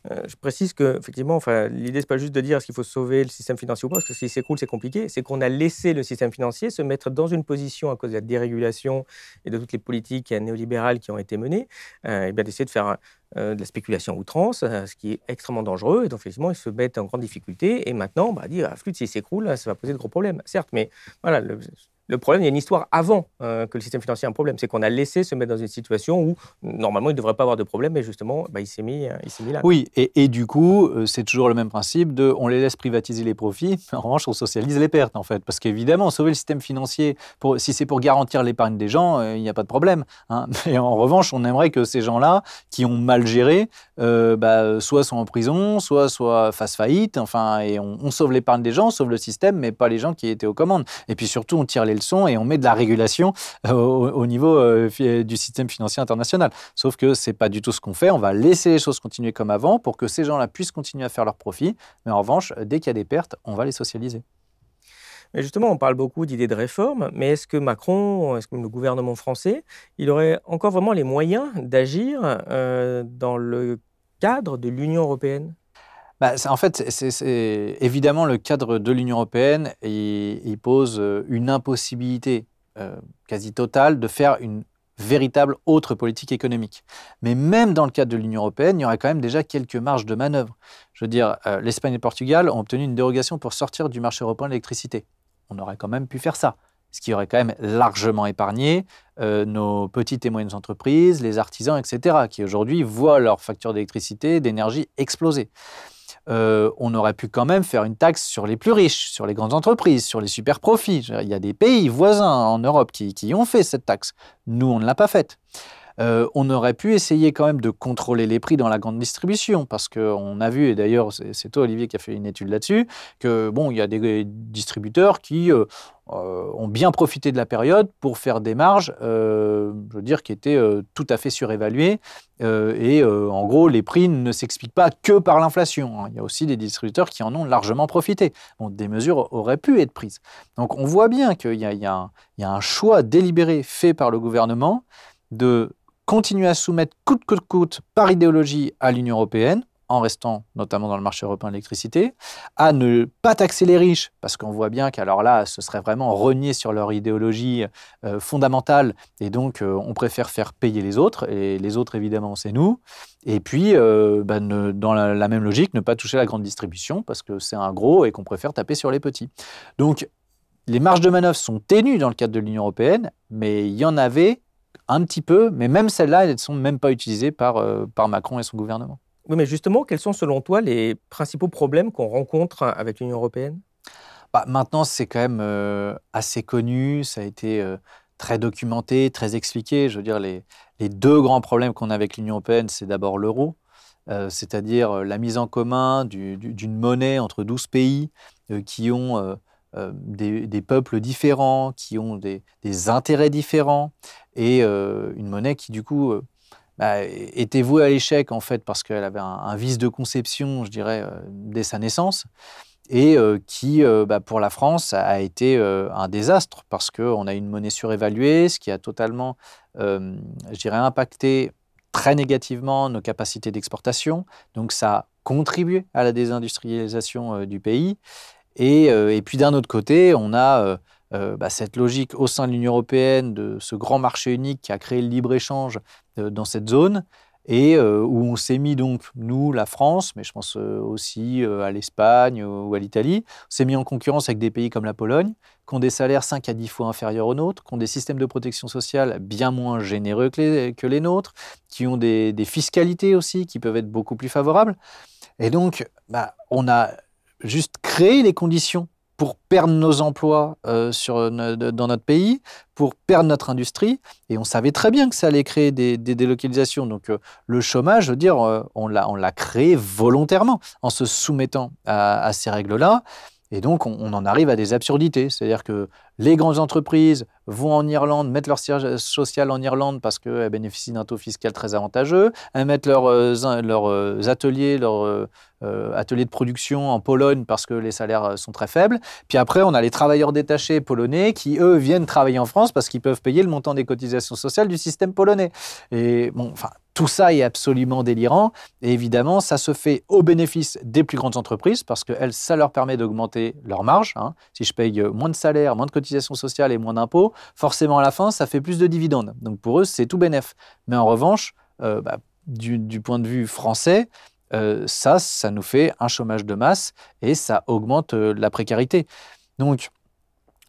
Euh, je précise que effectivement, enfin, l'idée n'est pas juste de dire est-ce qu'il faut sauver le système financier ou pas, parce que si c'est cool, c'est compliqué. C'est qu'on a laissé le système financier se mettre dans une position à cause de la dérégulation et de toutes les politiques néolibérales qui ont été menées, euh, et bien d'essayer de faire euh, de la spéculation outrance, ce qui est extrêmement dangereux. Et donc effectivement, ils se mettent en grande difficulté. Et maintenant, bah, dire ah, flûte, s'il s'écroule, ça va poser de gros problèmes. Certes, mais voilà, le problème, il y a une histoire avant euh, que le système financier ait un problème. C'est qu'on a laissé se mettre dans une situation où, normalement, il ne devrait pas avoir de problème, mais justement, bah, il s'est mis, euh, mis, là. Oui, et, du coup, euh, c'est toujours le même principe de on les laisse privatiser les profits, en revanche, on socialise les pertes, en fait. Parce qu'évidemment, sauver le système financier, si c'est pour garantir l'épargne des gens, il n'y a pas de problème. Hein. Mais en revanche, on aimerait que ces gens-là, qui ont mal géré, bah, soit sont en prison, soit, soit fassent faillite, enfin, et on, on sauve l'épargne des gens, on sauve le système, mais pas les gens qui étaient aux commandes. Et puis surtout, on tire les et on met de la régulation euh, au, niveau euh, du système financier international. Sauf que c'est pas du tout ce qu'on fait. On va laisser les choses continuer comme avant pour que ces gens-là puissent continuer à faire leurs profits. Mais en revanche, dès qu'il y a des pertes, on va les socialiser. Mais justement, on parle beaucoup d'idées de réforme, mais est-ce que Macron, est-ce que le gouvernement français, il aurait encore vraiment les moyens d'agir euh, dans le cadre de l'Union européenne? Bah, en fait, évidemment le cadre de l'Union européenne, pose euh, une impossibilité euh, quasi totale de faire une véritable autre politique économique. Mais même dans le cadre de l'Union européenne, il y aurait quand même déjà quelques marges de manœuvre. Je veux dire, euh, l'Espagne et le Portugal ont obtenu une dérogation pour sortir du marché européen de l'électricité. On aurait quand même pu faire ça ce qui aurait quand même largement épargné nos petites et moyennes entreprises, les artisans, etc., qui aujourd'hui voient leur facture d'électricité, d'énergie exploser. Euh, on aurait pu quand même faire une taxe sur les plus riches, sur les grandes entreprises, sur les super profits. Il y a des pays voisins en Europe qui, qui ont fait cette taxe. Nous, on ne l'a pas faite. Euh, on aurait pu essayer quand même de contrôler les prix dans la grande distribution, parce qu'on a vu, et d'ailleurs c'est toi Olivier qui a fait une étude là-dessus, que bon, il y a des distributeurs qui euh, ont bien profité de la période pour faire des marges, je veux dire, qui étaient tout à fait surévaluées. et en gros, les prix ne s'expliquent pas que par l'inflation. Hein. Il y a aussi des distributeurs qui en ont largement profité. Bon, des mesures auraient pu être prises. Donc on voit bien qu'il y, y, a un choix délibéré fait par le gouvernement de continuer à soumettre coûte que coûte par idéologie à l'Union européenne, en restant notamment dans le marché européen de l'électricité, à ne pas taxer les riches, parce qu'on voit bien qu'alors là, ce serait vraiment renier sur leur idéologie euh, fondamentale, et donc euh, on préfère faire payer les autres, et les autres évidemment c'est nous, et puis euh, bah, dans la, la, même logique, ne pas toucher la grande distribution, parce que c'est un gros et qu'on préfère taper sur les petits. Donc les marges de manœuvre sont ténues dans le cadre de l'Union européenne, mais il y en avait un petit peu, mais même celles-là, elles ne sont même pas utilisées par, euh, par Macron et son gouvernement. Oui, mais justement, quels sont selon toi les principaux problèmes qu'on rencontre avec l'Union européenne? Bah, Maintenant, c'est quand même euh, assez connu, ça a été euh, très documenté, très expliqué. Je veux dire, les, les deux grands problèmes qu'on a avec l'Union européenne, c'est d'abord l'euro, c'est-à-dire la mise en commun d'une monnaie entre 12 pays qui ont euh, des, peuples différents, qui ont des, intérêts différents, et euh, une monnaie qui, du coup, euh, bah, était vouée à l'échec, en fait, parce qu'elle avait un, vice de conception, je dirais, dès sa naissance, et qui, bah, pour la France, a, été un désastre, parce qu'on a une monnaie surévaluée, ce qui a totalement, je dirais, impacté très négativement nos capacités d'exportation. Donc ça a contribué à la désindustrialisation du pays. Euh, et, puis d'un autre côté, on a euh, euh, bah, cette logique au sein de l'Union européenne de ce grand marché unique qui a créé le libre-échange dans cette zone et où on s'est mis donc, nous, la France, mais je pense aussi à l'Espagne ou à l'Italie, on s'est mis en concurrence avec des pays comme la Pologne, qui ont des salaires 5 à 10 fois inférieurs aux nôtres, qui ont des systèmes de protection sociale bien moins généreux que les, nôtres, qui ont des, des, fiscalités aussi qui peuvent être beaucoup plus favorables. Et donc, bah, on a juste créé les conditions pour perdre nos emplois euh, sur, dans notre pays, pour perdre notre industrie. Et on savait très bien que ça allait créer des, délocalisations. Donc euh, le chômage, je veux dire, euh, on l'a créé volontairement en se soumettant à, ces règles-là. Et donc, on, en arrive à des absurdités. C'est-à-dire que les grandes entreprises vont en Irlande, mettre leur siège social en Irlande parce qu'elles bénéficient d'un taux fiscal très avantageux, elles mettent leurs, leurs ateliers, leurs euh, ateliers de production en Pologne parce que les salaires euh, sont très faibles. Puis après, on a les travailleurs détachés polonais qui, eux, viennent travailler en France parce qu'ils peuvent payer le montant des cotisations sociales du système polonais. Et bon, enfin, tout ça est absolument délirant. Et évidemment, ça se fait au bénéfice des plus grandes entreprises parce que elles, ça leur permet d'augmenter leur marge. Hein. Si je paye moins de salaires, moins de cotisations sociales et moins d'impôts, forcément à la fin, ça fait plus de dividendes. Donc pour eux, c'est tout bénéf. Mais en revanche, euh, bah, du, point de vue français, euh, ça, ça nous fait un chômage de masse et ça augmente euh, la précarité. Donc,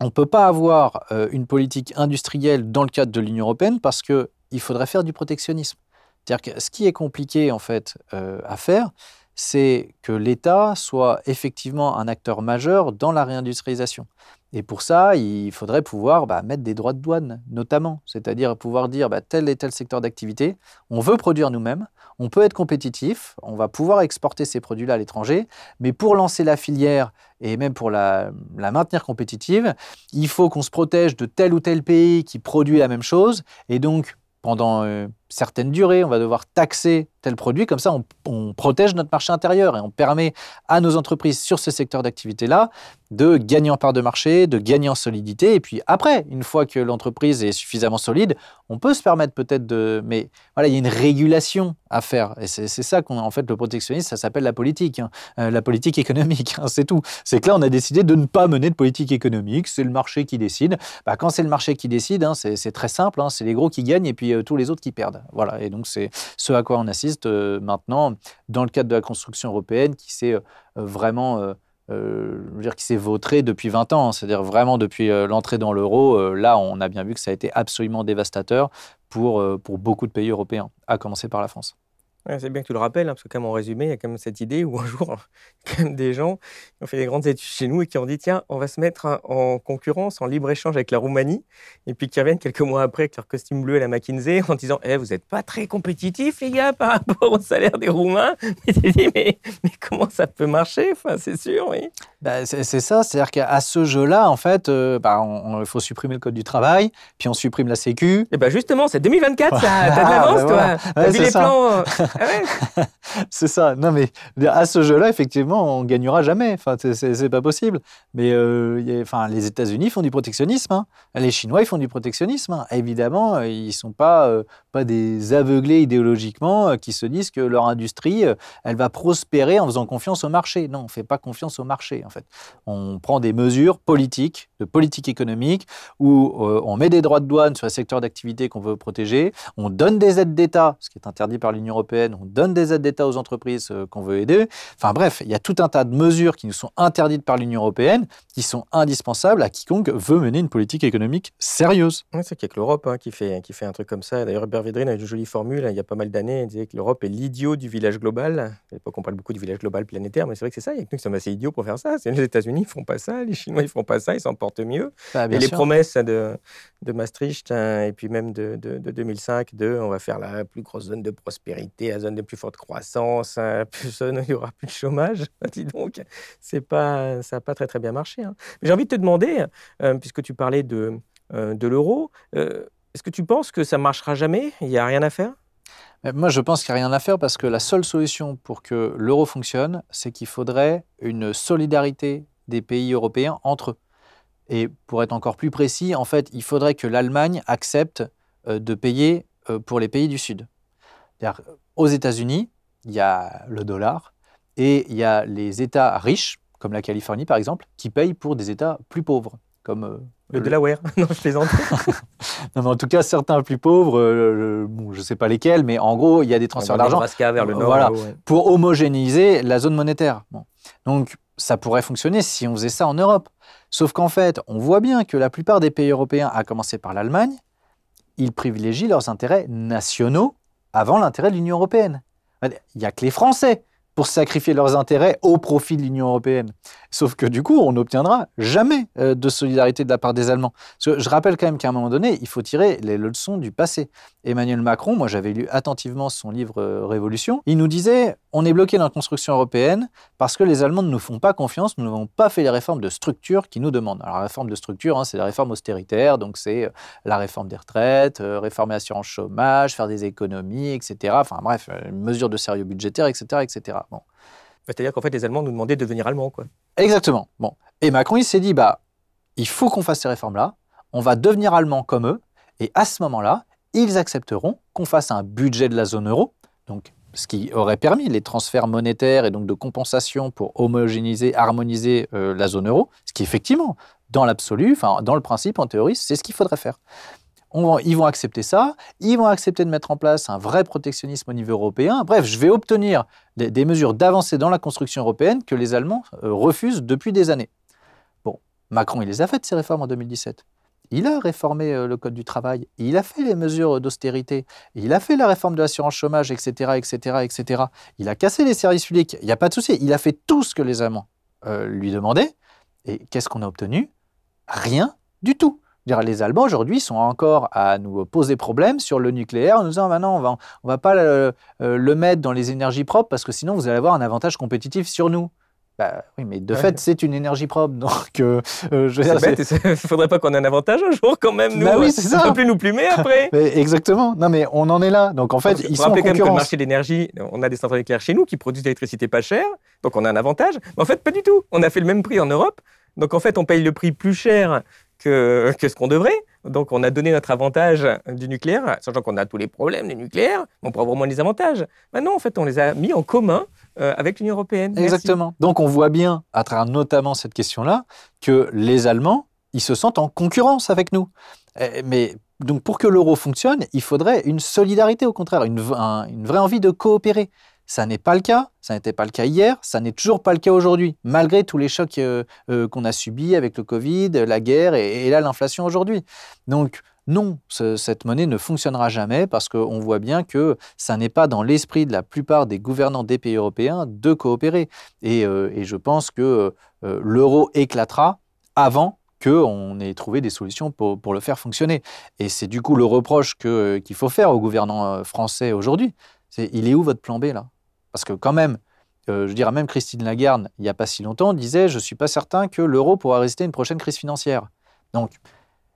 on ne peut pas avoir une politique industrielle dans le cadre de l'Union européenne parce qu'il faudrait faire du protectionnisme. C'est-à-dire que ce qui est compliqué en fait à faire, c'est que l'État soit effectivement un acteur majeur dans la réindustrialisation. Et pour ça, il faudrait pouvoir bah, mettre des droits de douane, notamment, c'est-à-dire pouvoir dire bah, tel et tel secteur d'activité, on veut produire nous-mêmes, on peut être compétitif, on va pouvoir exporter ces produits-là à l'étranger, mais pour lancer la filière et même pour la, maintenir compétitive, il faut qu'on se protège de tel ou tel pays qui produit la même chose, et donc pendant euh, certaines durées, on va devoir taxer tel produit, comme ça on, protège notre marché intérieur et on permet à nos entreprises sur ce secteur d'activité-là de gagner en part de marché, de gagner en solidité. Et puis après, une fois que l'entreprise est suffisamment solide, on peut se permettre peut-être de... Mais voilà, il y a une régulation à faire. Et c'est ça qu'on en fait, le protectionnisme, ça s'appelle la politique, hein. euh, la politique économique, hein, c'est tout. C'est que là, on a décidé de ne pas mener de politique économique, c'est le marché qui décide. Bah, quand c'est le marché qui décide, hein, c'est très simple, c'est les gros qui gagnent et puis euh, tous les autres qui perdent. Voilà, et donc c'est ce à quoi on assiste euh, maintenant dans le cadre de la construction européenne qui s'est euh, vraiment euh, veux dire qui s'est depuis 20 ans, c'est-à-dire vraiment depuis l'entrée dans l'euro, là on a bien vu que ça a été absolument dévastateur pour, pour beaucoup de pays européens, à commencer par la France c'est bien que tu le rappelles, hein, parce que comme en résumé, il y a quand même cette idée où un jour, quand même des gens qui ont fait des grandes études chez nous et qui ont dit tiens, on va se mettre en concurrence, en libre-échange avec la Roumanie, et puis qui reviennent quelques mois après avec leur costume bleu à la McKinsey en disant eh, vous n'êtes pas très compétitifs, les gars, par rapport au salaire des Roumains. Et tu dis mais, mais comment ça peut marcher? Enfin, C'est sûr, oui. Bah, c'est ça, c'est-à-dire qu'à ce jeu-là, en fait, euh, bah, il faut supprimer le code du travail, puis on supprime la Sécu. Et eh bah justement, c'est 2024, ça. T'as de l'avance, toi. T'as vu les plans euh, ah C'est ça. Non, mais à ce jeu-là, effectivement, on gagnera jamais. Enfin, c'est pas possible. Mais euh, enfin, les États-Unis font du protectionnisme. Hein. Les Chinois, font du protectionnisme. Hein. Évidemment, ils sont pas pas des aveuglés idéologiquement qui se disent que leur industrie, elle va prospérer en faisant confiance au marché. Non, on fait pas confiance au marché. On prend des mesures politiques, de politique économique, où euh, on met des droits de douane sur les secteurs d'activité qu'on veut protéger, on donne des aides d'État, ce qui est interdit par l'Union européenne, on donne des aides d'État aux entreprises euh, qu'on veut aider. Enfin bref, il y a tout un tas de mesures qui nous sont interdites par l'Union européenne, qui sont indispensables à quiconque veut mener une politique économique sérieuse. c'est qu'il n'y que l'Europe hein, qui, fait, qui fait un truc comme ça. D'ailleurs, Hubert Védrine a une jolie formule, hein, il y a pas mal d'années, il disait que l'Europe est l'idiot du village global. À l'époque, on parle beaucoup du village global planétaire, mais c'est vrai que c'est ça, il y a que nous qui sommes assez idiots pour faire ça les États-Unis ne font pas ça, les Chinois ne font pas ça, ils s'en portent mieux. Bah, et les promesses de, de Maastricht hein, et puis même de, de, 2005, de on va faire la plus grosse zone de prospérité, la zone de plus forte croissance, hein, plus, il n'y aura plus de chômage. Dis donc, pas, ça n'a pas très très bien marché. Hein. J'ai envie de te demander, euh, puisque tu parlais de, euh, de l'euro, euh, est-ce que tu penses que ça marchera jamais? Il n'y a rien à faire? Moi, je pense qu'il n'y a rien à faire parce que la seule solution pour que l'euro fonctionne, c'est qu'il faudrait une solidarité des pays européens entre eux. Et pour être encore plus précis, en fait, il faudrait que l'Allemagne accepte euh, de payer euh, pour les pays du Sud. Aux États-Unis, il y a le dollar et il y a les États riches, comme la Californie par exemple, qui payent pour des États plus pauvres. Comme euh, Le Delaware. non, je plaisante. non, mais en tout cas, certains plus pauvres, euh, bon, je ne sais pas lesquels, mais en gros, il y a des transferts d'argent vers le nord. Voilà. ouais. pour homogénéiser la zone monétaire. Bon. Donc, ça pourrait fonctionner si on faisait ça en Europe. Sauf qu'en fait, on voit bien que la plupart des pays européens, à commencer par l'Allemagne, ils privilégient leurs intérêts nationaux avant l'intérêt de l'Union européenne. Il n'y a que les Français pour sacrifier leurs intérêts au profit de l'Union européenne. Sauf que du coup, on n'obtiendra jamais euh, de solidarité de la part des Allemands. Parce que je rappelle quand même qu'à un moment donné, il faut tirer les leçons du passé. Emmanuel Macron, moi j'avais lu attentivement son livre euh, Révolution, il nous disait on est bloqué dans la construction européenne parce que les Allemands ne nous font pas confiance, nous n'avons pas fait les réformes de structure qu'ils nous demandent. Alors la réforme de structure, hein, c'est la réforme austéritaire, donc c'est euh, la réforme des retraites, euh, réformer l'assurance chômage, faire des économies, etc. Enfin bref, euh, une mesure de sérieux budgétaire, etc. etc. Bon. C'est-à-dire qu'en fait, les Allemands nous demandaient de devenir Allemands. Quoi. Exactement. Bon. Et Macron, il s'est dit, bah, il faut qu'on fasse ces réformes-là, on va devenir allemand comme eux, et à ce moment-là, ils accepteront qu'on fasse un budget de la zone euro, donc ce qui aurait permis les transferts monétaires et donc de compensation pour homogénéiser, harmoniser euh, la zone euro, ce qui effectivement, dans l'absolu, dans le principe, en théorie, c'est ce qu'il faudrait faire. Ils vont accepter ça, ils vont accepter de mettre en place un vrai protectionnisme au niveau européen. Bref, je vais obtenir des, des mesures d'avancée dans la construction européenne que les Allemands euh, refusent depuis des années. Bon, Macron, il les a faites, ces réformes en 2017. Il a réformé euh, le Code du travail, il a fait les mesures d'austérité, il a fait la réforme de l'assurance chômage, etc., etc., etc. Il a cassé les services publics, il n'y a pas de souci. Il a fait tout ce que les Allemands euh, lui demandaient. Et qu'est-ce qu'on a obtenu? Rien du tout. Les Allemands aujourd'hui sont encore à nous poser problème sur le nucléaire en nous disant maintenant on va, va pas euh, le mettre dans les énergies propres parce que sinon vous allez avoir un avantage compétitif sur nous. Bah, oui, mais de Ouais. fait c'est une énergie propre donc euh, euh, je il faudrait pas qu'on ait un avantage un jour quand même, nous. Bah oui, euh, c'est On ça. peut plus nous plumer après. Mais exactement. Non, mais on en est là. Donc en fait, Faut ils sont en quand même que le marché de l'énergie, on a des centrales nucléaires chez nous qui produisent de l'électricité pas chère, donc on a un avantage. Mais en fait, pas du tout. On a fait le même prix en Europe, donc en fait, on paye le prix plus cher que, que ce qu'on devrait. Donc on a donné notre avantage du nucléaire, sachant qu'on a tous les problèmes du nucléaire, on pourra vraiment les avantages. Maintenant, en fait, on les a mis en commun euh, avec l'Union européenne. Exactement. Donc on voit bien, à travers notamment cette question-là, que les Allemands, ils se sentent en concurrence avec nous. Eh, Mais donc pour que l'euro fonctionne, il faudrait une solidarité, au contraire, une vraie envie de coopérer. Ça n'est pas le cas, ça n'était pas le cas hier, ça n'est toujours pas le cas aujourd'hui, malgré tous les chocs euh, euh, qu'on a subis avec le Covid, la guerre et, et là l'inflation aujourd'hui. Donc non, ce- cette monnaie ne fonctionnera jamais parce qu'on voit bien que ça n'est pas dans l'esprit de la plupart des gouvernants des pays européens de coopérer. Et, euh, je pense que euh, l'euro éclatera avant qu'on ait trouvé des solutions pour, le faire fonctionner. Et c'est du coup le reproche qu'il faut faire aux gouvernants euh, français aujourd'hui. C'est il est où votre plan B là? Parce que quand même, je dirais même Christine Lagarde, il n'y a pas si longtemps, disait je ne suis pas certain que l'euro pourra résister à une prochaine crise financière. Donc,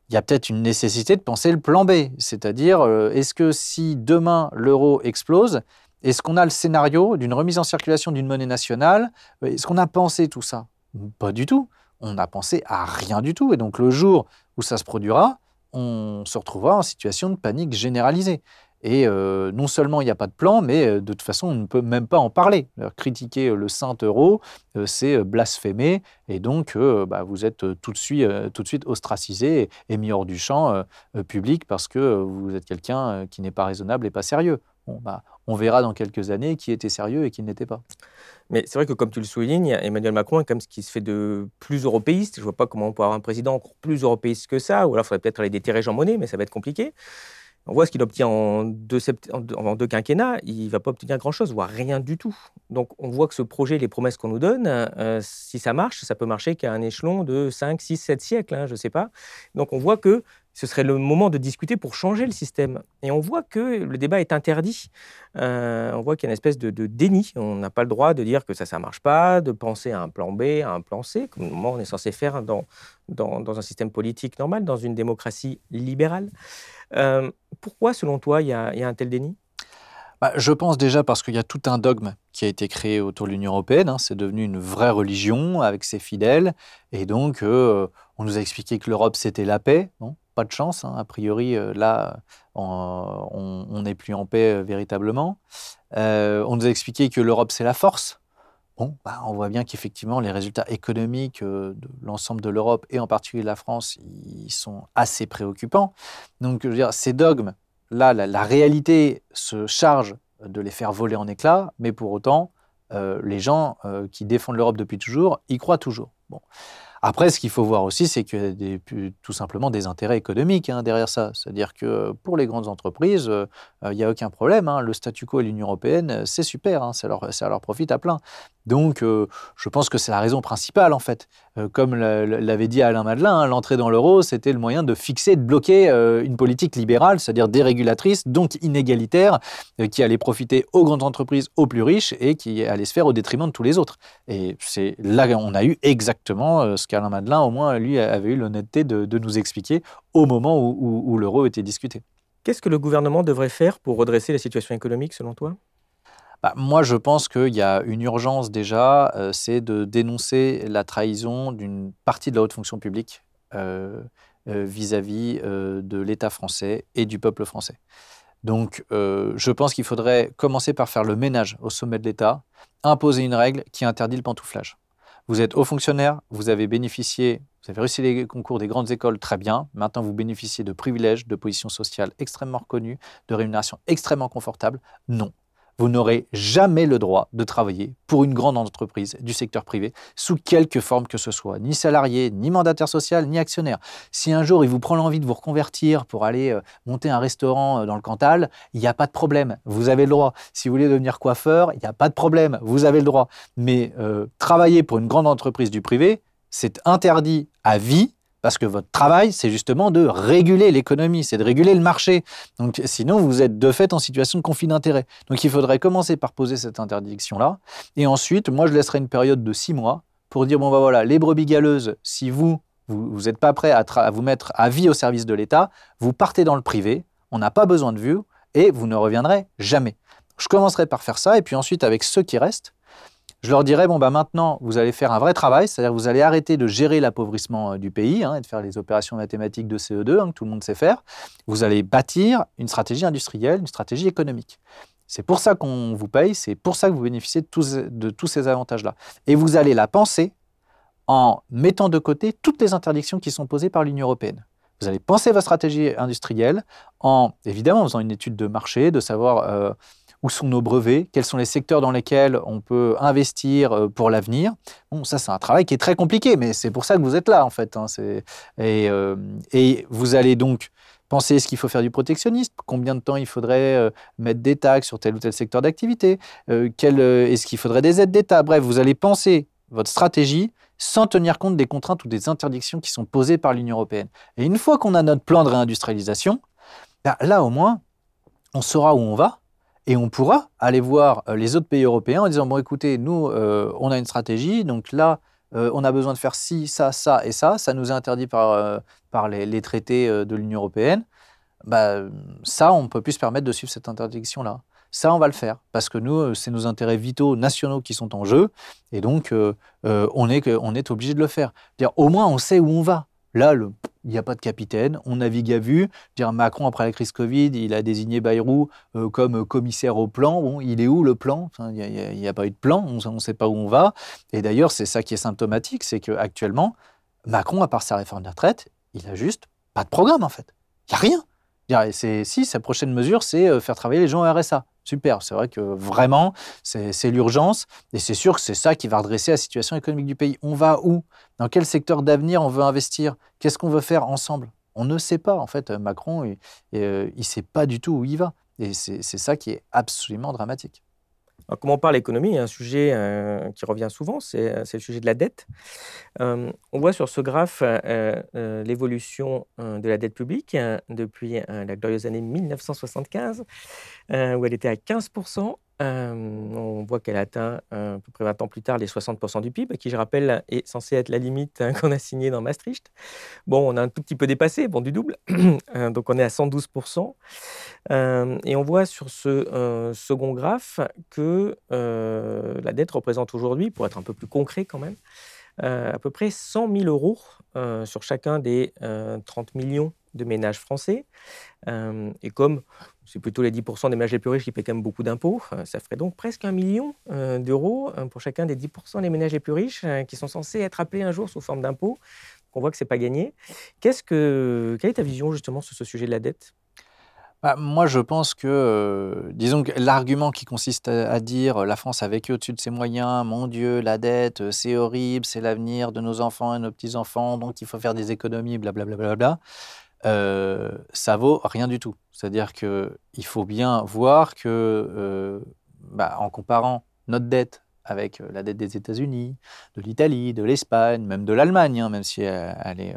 il y a peut-être une nécessité de penser le plan B, c'est-à-dire euh, est-ce que si demain l'euro explose, est-ce qu'on a le scénario d'une remise en circulation d'une monnaie nationale? Est-ce qu'on a pensé tout ça? Pas du tout. On n'a pensé à rien du tout. Et donc le jour où ça se produira, on se retrouvera en situation de panique généralisée. Et euh, non seulement il n'y a pas de plan, mais euh, de toute façon, on ne peut même pas en parler. Critiquer euh, le saint euro, c'est blasphémer, et donc bah, vous êtes tout de suite, tout de suite ostracisé et, mis hors du champ public parce que vous êtes quelqu'un qui n'est pas raisonnable et pas sérieux. Bon, bah, on verra dans quelques années qui était sérieux et qui ne l'était pas. Mais c'est vrai que, comme tu le soulignes, Emmanuel Macron est comme ce qui se fait de plus européiste. Je ne vois pas comment on peut avoir un président plus européiste que ça, ou alors il faudrait peut-être aller déterrer Jean Monnet, mais ça va être compliqué. On voit ce qu'il obtient en deux, sept- en deux- en deux quinquennats, il ne va pas obtenir grand-chose, voire rien du tout. Donc on voit que ce projet, les promesses qu'on nous donne, euh, si ça marche, ça peut marcher qu'à un échelon de 5, 6, 7 siècles, hein, je ne sais pas. Donc on voit que ce serait le moment de discuter pour changer le système. Et on voit que le débat est interdit. Euh, on voit qu'il y a une espèce de, déni. On n'a pas le droit de dire que ça, ça marche pas, de penser à un plan B, à un plan C, comme on est censé faire dans, dans, un système politique normal, dans une démocratie libérale. Euh, pourquoi, selon toi, il y a un tel déni? Bah, je pense déjà parce qu'il y a tout un dogme qui a été créé autour de l'Union européenne. hein. C'est devenu une vraie religion avec ses fidèles. Et donc, euh, on nous a expliqué que l'Europe, c'était la paix. Pas de chance. hein. A priori, euh, là, on- n'est plus en paix euh, véritablement. On nous a expliqué que l'Europe, c'est la force. Bah, on voit bien qu'effectivement, les résultats économiques de l'ensemble de l'Europe et en particulier de la France, ils sont assez préoccupants. Donc, je veux dire, ces dogmes, là, la, réalité se charge de les faire voler en éclats, mais pour autant, les gens qui défendent l'Europe depuis toujours y croient toujours. Bon. Après, ce qu'il faut voir aussi, c'est qu'il y a tout simplement des intérêts économiques hein, derrière ça. C'est-à-dire que pour les grandes entreprises, euh, il n'y a aucun problème. Hein. Le statu quo et l'Union européenne, c'est super, hein, ça, leur, ça leur profite à plein. Donc, euh, je pense que c'est la raison principale, en fait. Euh, comme l'avait dit Alain Madelin, hein, l'entrée dans l'euro, c'était le moyen de fixer, de bloquer euh, une politique libérale, c'est-à-dire dérégulatrice, donc inégalitaire, qui allait profiter aux grandes entreprises, aux plus riches, et qui allait se faire au détriment de tous les autres. Et c'est là qu'on a eu exactement ce qu'Alain Madelin, au moins, lui, avait eu l'honnêteté de, nous expliquer au moment où l'euro était discuté. Qu'est-ce que le gouvernement devrait faire pour redresser la situation économique, selon toi? Bah, moi, je pense qu'il y a une urgence déjà, euh, c'est de dénoncer la trahison d'une partie de la haute fonction publique euh, euh, vis-à-vis de l'État français et du peuple français. Donc, je pense qu'il faudrait commencer par faire le ménage au sommet de l'État, imposer une règle qui interdit le pantouflage. Vous êtes haut fonctionnaire, vous avez bénéficié, vous avez réussi les concours des grandes écoles, très bien. Maintenant, vous bénéficiez de privilèges, de positions sociales extrêmement reconnues, de rémunérations extrêmement confortables. Non, vous n'aurez jamais le droit de travailler pour une grande entreprise du secteur privé, sous quelque forme que ce soit, ni salarié, ni mandataire social, ni actionnaire. Si un jour il vous prend l'envie de vous reconvertir pour aller euh, monter un restaurant euh, dans le Cantal, il n'y a pas de problème, vous avez le droit. Si vous voulez devenir coiffeur, il n'y a pas de problème, vous avez le droit. Mais euh, travailler pour une grande entreprise du privé, c'est interdit à vie parce que votre travail, c'est justement de réguler l'économie, c'est de réguler le marché. Donc, sinon, vous êtes de fait en situation de conflit d'intérêts. Donc, il faudrait commencer par poser cette interdiction-là. Et ensuite, moi, je laisserai une période de six mois pour dire bon, bah voilà, les brebis galeuses, si vous, vous n'êtes pas prêt à, à, vous mettre à vie au service de l'État, vous partez dans le privé, on n'a pas besoin de vous et vous ne reviendrez jamais. Je commencerai par faire ça, et puis ensuite, avec ceux qui restent, je leur dirais, bon, bah, maintenant, vous allez faire un vrai travail, c'est-à-dire vous allez arrêter de gérer l'appauvrissement euh, du pays hein, et de faire les opérations mathématiques de CE2 hein, que tout le monde sait faire. Vous allez bâtir une stratégie industrielle, une stratégie économique. C'est pour ça qu'on vous paye, c'est pour ça que vous bénéficiez de tous, ces avantages-là. Et vous allez la penser en mettant de côté toutes les interdictions qui sont posées par l'Union européenne. Vous allez penser votre stratégie industrielle en, évidemment, en faisant une étude de marché, de savoir euh, où sont nos brevets, quels sont les secteurs dans lesquels on peut investir euh, pour l'avenir. Bon, ça, c'est un travail qui est très compliqué, mais c'est pour ça que vous êtes là, en fait. Hein, et, euh, et, vous allez donc penser est-ce qu'il faut faire du protectionnisme Combien de temps il faudrait euh, mettre des taxes sur tel ou tel secteur d'activité Est-ce qu'il faudrait des aides d'État? Bref, vous allez penser votre stratégie sans tenir compte des contraintes ou des interdictions qui sont posées par l'Union européenne. Et une fois qu'on a notre plan de réindustrialisation, bah, là au moins, on saura où on va et on pourra aller voir euh, les autres pays européens en disant, bon écoutez, nous, euh, on a une stratégie, donc là, euh, on a besoin de faire ci, ça, ça et ça, ça nous est interdit par, par les, traités de l'Union européenne. Bah, ça, on ne peut plus se permettre de suivre cette interdiction-là. Ça, on va le faire, parce que nous, c'est nos intérêts vitaux nationaux qui sont en jeu, et donc on, est, on est obligé de le faire. Au moins, on sait où on va. Là, il n'y a pas de capitaine, on navigue à vue. Dire, Macron, après la crise Covid, il a désigné Bayrou euh, comme commissaire au plan. Il est où le plan? Il n'y a, pas eu de plan, on ne sait pas où on va. Et d'ailleurs, c'est ça qui est symptomatique, c'est qu'actuellement, Macron, à part sa réforme de retraite, il a juste pas de programme en fait. Il n'y a rien. Si, sa prochaine mesure, c'est euh, faire travailler les gens au RSA. Super, c'est vrai que vraiment, c'est l'urgence. Et c'est sûr que c'est ça qui va redresser la situation économique du pays. On va où? Dans quel secteur d'avenir on veut investir? Qu'est-ce qu'on veut faire ensemble? On ne sait pas. En fait, Macron, il ne euh, sait pas du tout où il va. Et c'est ça qui est absolument dramatique. Comment on parle économie, un sujet euh, qui revient souvent, c'est euh, le sujet de la dette. Euh, on voit sur ce graphe l'évolution de la dette publique depuis la glorieuse année 1975, où elle était à 15%, euh, on voit qu'elle atteint euh, à peu près 20 ans plus tard les 60% du PIB, qui, je rappelle, est censé être la limite hein, qu'on a signée dans Maastricht. Bon, on a un tout petit peu dépassé, bon, du double, euh, donc on est à 112%. et on voit sur ce second graphe que la dette représente aujourd'hui, pour être un peu plus concret quand même, à peu près 100 000 euros sur chacun des 30 millions de ménages français. et comme c'est plutôt les 10% des ménages les plus riches qui paient quand même beaucoup d'impôts. Ça ferait donc presque un million d'euros pour chacun des 10% des ménages les plus riches qui sont censés être appelés un jour sous forme d'impôts. On voit que ce n'est pas gagné. Qu'est-ce que, quelle est ta vision justement sur ce sujet de la dette? Bah, moi, je pense que, euh, disons que l'argument qui consiste à, dire la France a vécu au-dessus de ses moyens, mon Dieu, la dette, euh, c'est horrible, c'est l'avenir de nos enfants et nos petits-enfants, donc il faut faire des économies, blablabla, bla, bla, bla, euh, ça vaut rien du tout. C'est-à-dire qu'il faut bien voir que, euh, bah, en comparant notre dette avec euh, la dette des États-Unis, de l'Italie, de l'Espagne, même de l'Allemagne, hein, même si elle, est,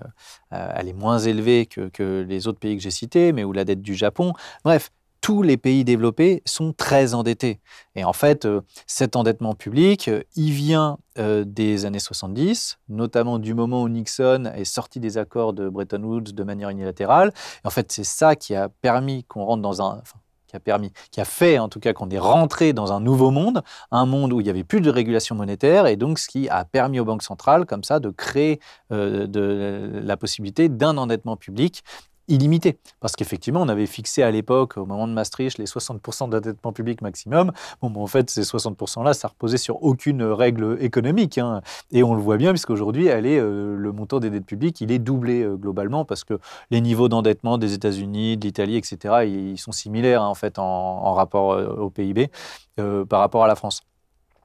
elle, est, moins élevée que, que les autres pays que j'ai cités, mais ou la dette du Japon. Bref, tous les pays développés sont très endettés. Et en fait, cet endettement public, il vient des années 70, notamment du moment où Nixon est sorti des accords de Bretton Woods de manière unilatérale. Et en fait, c'est ça qui a permis qu'on rentre dans un qui a permis, qui a fait en tout cas qu'on est rentré dans un nouveau monde, un monde où il n'y avait plus de régulation monétaire, et donc ce qui a permis aux banques centrales, comme ça, de créer euh, de, la possibilité d'un endettement public illimité. Parce qu'effectivement, on avait fixé à l'époque, au moment de Maastricht, les 60% d'endettement public maximum. Bon, en fait, ces 60%-là, ça reposait sur aucune règle économique. Hein. Et on le voit bien, puisqu'aujourd'hui, elle est, euh, le montant des dettes publiques, il est doublé euh, globalement, parce que les niveaux d'endettement des États-Unis, de l'Italie, etc., ils sont similaires, hein, en fait, en, rapport euh, au PIB par rapport à la France.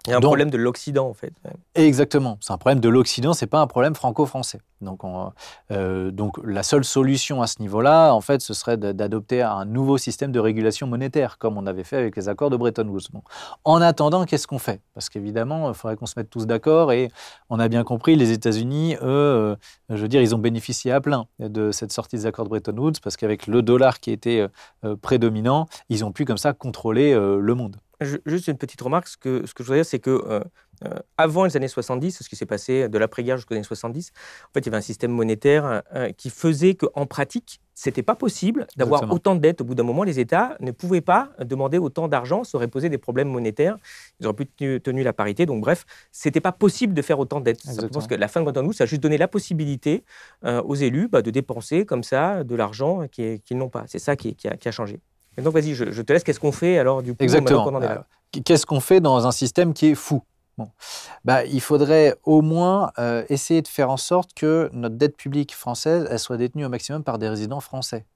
Il y a un problème de l'Occident, en fait. Exactement. C'est un problème de l'Occident, c'est pas un problème franco-français. Donc, euh, donc, la seule solution à ce niveau-là, en fait, ce serait d'adopter un nouveau système de régulation monétaire, comme on avait fait avec les accords de Bretton Woods. En attendant, qu'est-ce qu'on fait? Parce qu'évidemment, il faudrait qu'on se mette tous d'accord. Et on a bien compris, les États-Unis, eux, euh, je veux dire, ils ont bénéficié à plein de cette sortie des accords de Bretton Woods, parce qu'avec le dollar qui était euh, prédominant, ils ont pu comme ça contrôler le monde juste une petite remarque. Ce que, ce que je voudrais dire, c'est que euh, euh, avant les années 70, ce qui s'est passé de l'après-guerre jusqu'aux années 70, en fait, il y avait un système monétaire euh, qui faisait qu'en pratique, c'était pas possible d'avoir autant de dettes. Au bout d'un moment, les États ne pouvaient pas demander autant d'argent, ça aurait posé des problèmes monétaires. Ils auraient pu tenu, la parité. Donc, bref, c'était pas possible de faire autant de dettes. Je pense que la fin de Woods, ça a juste donné la possibilité aux élus bah, de dépenser comme ça de l'argent qu'ils n'ont pas. C'est ça qui, a, qui a changé. Et donc, vas-y, je, te laisse. Qu'est-ce qu'on fait alors du coup Exactement. Euh, qu'est-ce qu'on fait dans un système qui est fou? Bon. bah, Il faudrait au moins euh, essayer de faire en sorte que notre dette publique française elle soit détenue au maximum par des résidents français.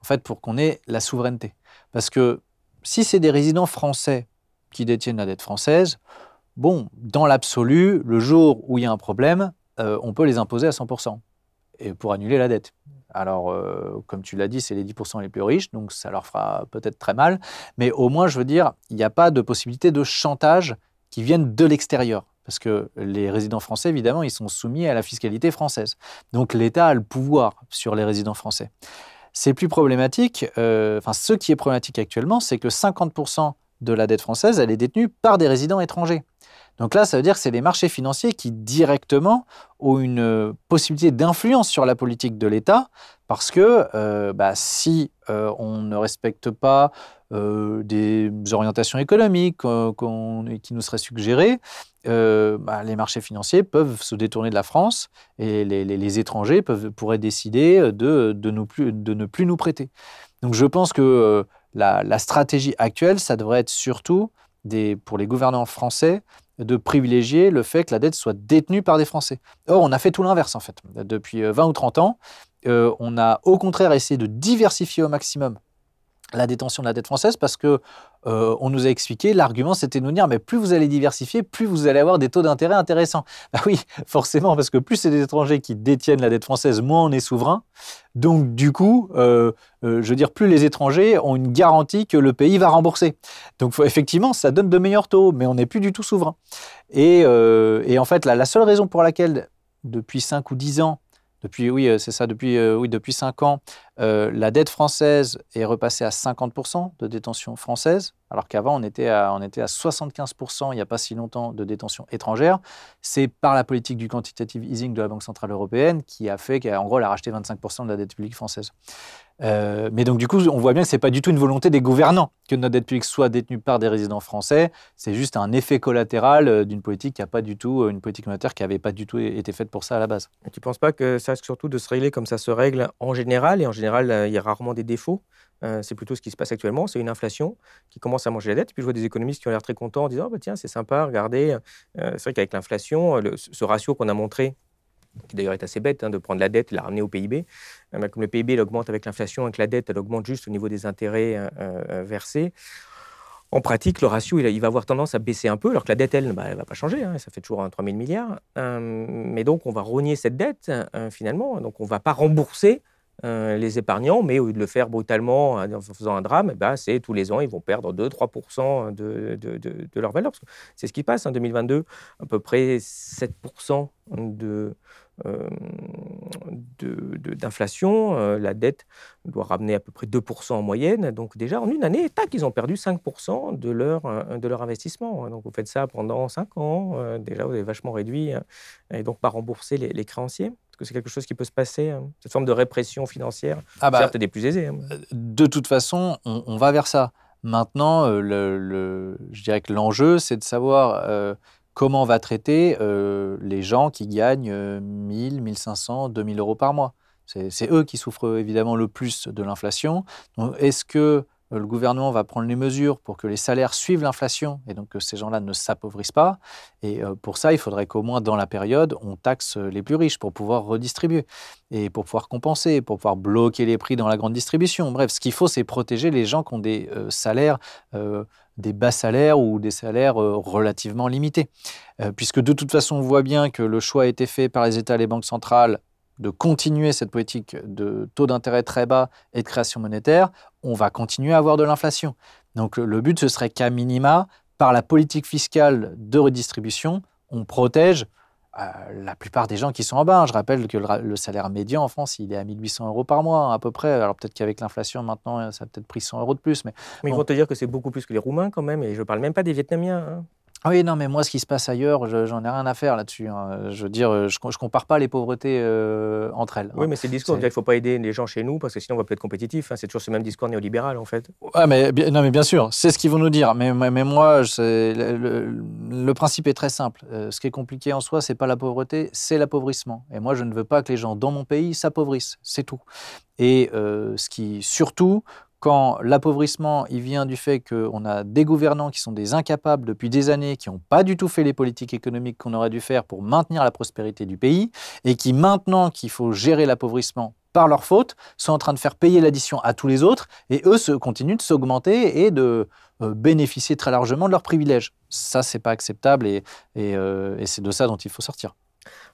En fait, pour qu'on ait la souveraineté. Parce que si c'est des résidents français qui détiennent la dette française, bon, dans l'absolu, le jour où il y a un problème, euh, on peut les imposer à 100% et pour annuler la dette. Alors, euh, comme tu l'as dit, c'est les 10% les plus riches, donc ça leur fera peut-être très mal. Mais au moins, je veux dire, il n'y a pas de possibilité de chantage qui vienne de l'extérieur. Parce que les résidents français, évidemment, ils sont soumis à la fiscalité française. Donc l'État a le pouvoir sur les résidents français. C'est plus problématique, euh, ce qui est problématique actuellement, c'est que 50% de la dette française, est détenue par des résidents étrangers. Donc là, ça veut dire que c'est les marchés financiers qui directement ont une euh, possibilité d'influence sur la politique de l'État, parce que euh, bah, si euh, on ne respecte pas des orientations économiques qui nous seraient suggérées, bah, les marchés financiers peuvent se détourner de la France et les, étrangers pourraient décider de, ne plus, nous prêter. Donc je pense que la, stratégie actuelle, ça devrait être surtout pour les gouvernants français de privilégier le fait que la dette soit détenue par des Français. Or, on a fait tout l'inverse, en fait. Depuis 20 euh, ou 30 ans, euh, on a au contraire essayé de diversifier au maximum la détention de la dette française parce que euh, on nous a expliqué l'argument c'était de nous dire mais plus vous allez diversifier plus vous allez avoir des taux d'intérêt intéressants. Bah oui forcément parce que plus c'est des étrangers qui détiennent la dette française moins on est souverain. Donc du coup euh, euh, je veux dire plus les étrangers ont une garantie que le pays va rembourser. Donc effectivement ça donne de meilleurs taux mais on n'est plus du tout souverain. Et, et en fait la seule raison pour laquelle depuis 5 ou 10 ans depuis, oui, euh, c'est ça, depuis, euh, oui, depuis 5 ans, euh, la dette française est repassée à 50% de détention française, alors qu'avant, on, était à, on était à 75%, il n'y a pas si longtemps, de détention étrangère. C'est par la politique du quantitative easing de la Banque Centrale Européenne qui a fait qu'en gros, elle a racheté 25% de la dette publique française. Euh, mais donc, du coup, on voit bien que ce n'est pas du tout une volonté des gouvernants que notre dette publique soit détenue par des résidents français. C'est juste un effet collatéral euh, d'une politique qui a pas du tout, euh, une politique monétaire qui n'avait pas du tout été faite pour ça à la base. tu ne penses pas que ça risque surtout de se régler comme ça se règle en général? Et en général, il y a rarement des défauts. c'est plutôt ce qui se passe actuellement. C'est une inflation qui commence à manger la dette. Et puis je vois des économistes qui ont l'air très contents en disant bah, tiens, c'est sympa, regardez. c'est vrai qu'avec l'inflation, ce ratio qu'on a montré qui d'ailleurs est assez bête, hein, de prendre la dette et la ramener au PIB. Euh, comme le PIB augmente avec l'inflation et que la dette elle augmente juste au niveau des intérêts euh, euh, versés, en pratique, le ratio, il, va avoir tendance à baisser un peu, alors que la dette, elle, ne bah, va pas changer, hein, ça fait toujours 3 000 milliards. mais donc, on va rogner cette dette, finalement. Donc, on ne va pas rembourser les épargnants, mais au lieu de le faire brutalement en faisant un drame, bah, c'est tous les ans, ils vont perdre 2-3% de, de, de, leur valeur. C'est ce qui passe en 2022, à peu près 7% de, euh, d'inflation. Euh, la dette doit ramener à peu près 2% en moyenne. Donc déjà, en une année, tac, ils ont perdu 5% de leur, euh, de leur investissement. Donc vous faites ça pendant 5 ans. déjà, vous avez vachement réduit et donc pas remboursé les, créanciers. Est-ce que c'est quelque chose qui peut se passer, cette forme de répression financière, ah bah, certes des plus aisés. Hein. De toute façon, on, va vers ça. Maintenant, le, je dirais que l'enjeu, c'est de savoir comment on va traiter euh, les gens qui gagnent 1000, 1500, 2000 euros par mois. C'est eux qui souffrent évidemment le plus de l'inflation. Est-ce que euh, le gouvernement va prendre les mesures pour que les salaires suivent l'inflation et donc que ces gens-là ne s'appauvrissent pas? Et euh, pour ça, il faudrait qu'au moins dans la période, on taxe les plus riches pour pouvoir redistribuer et pour pouvoir compenser, pour pouvoir bloquer les prix dans la grande distribution. Bref, ce qu'il faut, c'est protéger les gens qui ont des salaires des bas salaires ou des salaires euh, relativement limités. Euh, puisque de toute façon, on voit bien que le choix a été fait par les États et les banques centrales de continuer cette politique de taux d'intérêt très bas et de création monétaire, on va continuer à avoir de l'inflation. Donc le but, ce serait qu'à minima, par la politique fiscale de redistribution, on protège euh, la plupart des gens qui sont en bas. Je rappelle que le, salaire médian en France, il est à 1800 euros par mois à peu près. Alors peut-être qu'avec l'inflation maintenant, ça a peut-être pris 100 euros de plus. Mais, mais ils vont te dire que c'est beaucoup plus que les Roumains quand même. Et je ne parle même pas des Vietnamiens. Hein. Ah oui, non, mais moi, ce qui se passe ailleurs, j'en ai rien à faire là-dessus. Hein. Je veux dire, je ne compare pas les pauvretés euh, entre elles. Oui, hein. mais c'est le discours. Il ne faut pas aider les gens chez nous parce que sinon, on va plus être compétitif. Hein. C'est toujours ce même discours néolibéral, en fait. Ouais, mais, non, mais bien sûr, c'est ce qu'ils vont nous dire. Mais, mais, moi, le, le, principe est très simple. Euh, ce qui est compliqué en soi, c'est pas la pauvreté, c'est l'appauvrissement. Et moi, je ne veux pas que les gens dans mon pays s'appauvrissent. C'est tout. Et euh, ce qui, surtout, quand l'appauvrissement il vient du fait qu'on a des gouvernants qui sont des incapables depuis des années, qui n'ont pas du tout fait les politiques économiques qu'on aurait dû faire pour maintenir la prospérité du pays, et qui maintenant qu'il faut gérer l'appauvrissement par leur faute, sont en train de faire payer l'addition à tous les autres, et eux se, continuent de s'augmenter et de euh, bénéficier très largement de leurs privilèges. Ça, c'est pas acceptable, et, euh, et c'est de ça dont il faut sortir.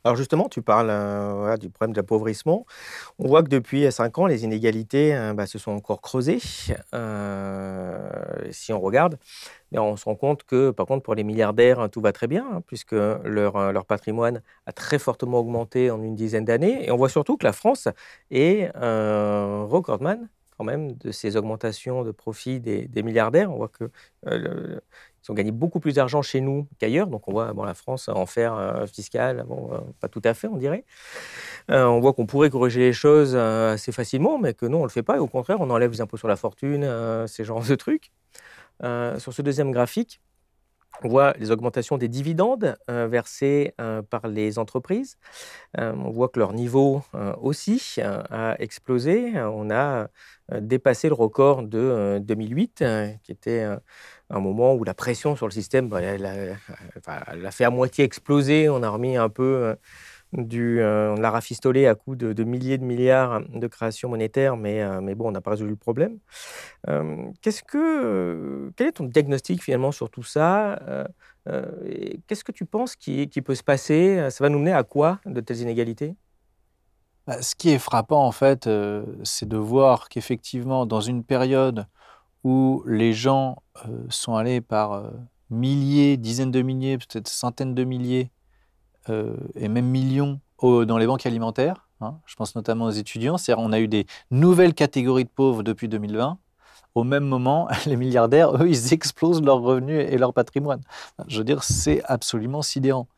Alors justement, tu parles euh, du problème de l'appauvrissement. On voit que depuis 5 ans, les inégalités euh, bah, se sont encore creusées. Euh, si on regarde, on se rend compte que, par contre, pour les milliardaires, tout va très bien, hein, puisque leur, leur, patrimoine a très fortement augmenté en une dizaine d'années. Et on voit surtout que la France est recordman quand même de ces augmentations de profits des, milliardaires. On voit que ils ont gagné beaucoup plus d'argent chez nous qu'ailleurs. Donc on voit bon, la France en faire euh, fiscal, bon, euh, pas tout à fait, on dirait. Euh, on voit qu'on pourrait corriger les choses assez facilement, mais que non, on ne le fait pas. Au contraire, on enlève les impôts sur la fortune, ces genres de trucs. sur ce deuxième graphique, on voit les augmentations des dividendes versés par les entreprises. on voit que leur niveau aussi a explosé. On a dépassé le record de 2008, qui était un moment où la pression sur le système, bah, fait à moitié exploser. On a remis un peu euh, du, euh, on l'a rafistolé à coup de, milliers de milliards de création monétaire, mais, euh, bon, on n'a pas résolu le problème. qu'est-ce que, quel est ton diagnostic finalement sur tout ça Qu'est-ce que tu penses qui, qui, peut se passer Ça va nous mener à quoi de telles inégalités? Bah, Ce qui est frappant en fait, c'est de voir qu'effectivement, dans une période où les gens euh, sont allés par euh, milliers, dizaines de milliers, peut-être centaines de milliers, euh, et même millions dans les banques alimentaires. Hein. je pense notamment aux étudiants. On a eu des nouvelles catégories de pauvres depuis 2020. Au même moment, les milliardaires, eux, ils explosent leurs revenus et leur patrimoine. Je veux dire, c'est absolument sidérant.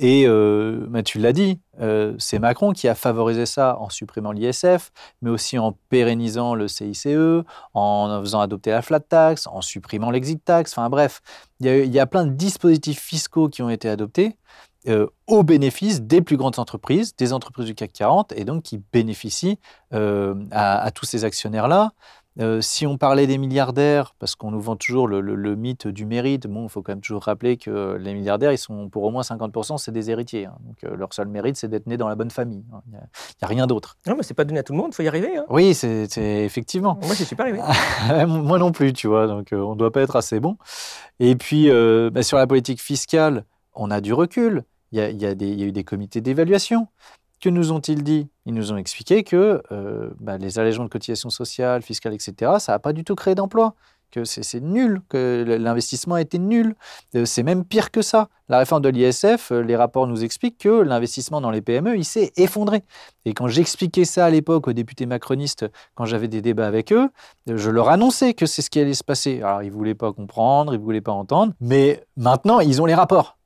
Et euh, bah, tu l'as dit, euh, c'est Macron qui a favorisé ça en supprimant l'ISF, mais aussi en pérennisant le CICE, en faisant adopter la flat tax, en supprimant l'exit tax. Enfin bref, il y, a plein de dispositifs fiscaux qui ont été adoptés euh, au bénéfice des plus grandes entreprises, des entreprises du CAC 40, et donc qui bénéficient à, tous ces actionnaires-là. Euh, si on parlait des milliardaires, parce qu'on nous vend toujours le, mythe du mérite, bon, il faut quand même toujours rappeler que les milliardaires, ils sont pour au moins 50%, c'est des héritiers. Hein. donc euh, leur seul mérite, c'est d'être né dans la bonne famille. Hein. Il n'y a, rien d'autre. Non, mais c'est pas donné à tout le monde, il faut y arriver. Hein. Oui, c'est effectivement. Moi, je suis pas arrivé. Moi non plus, tu vois. Donc euh, on ne doit pas être assez bon. Et puis, bah, sur la politique fiscale, on a du recul. Il y a, eu des comités d'évaluation. Que nous ont-ils dit? Ils nous ont expliqué que euh, bah, les allégements de cotisations sociales, fiscales, etc., ça n'a pas du tout créé d'emplois, que c'est nul, que l'investissement a été nul. Euh, c'est même pire que ça. La réforme de l'ISF, euh, les rapports nous expliquent que l'investissement dans les PME, il s'est effondré. Et quand j'expliquais ça à l'époque aux députés macronistes, quand j'avais des débats avec eux, je leur annonçais que c'est ce qui allait se passer. Alors, ils ne voulaient pas comprendre, ils ne voulaient pas entendre, mais maintenant, ils ont les rapports.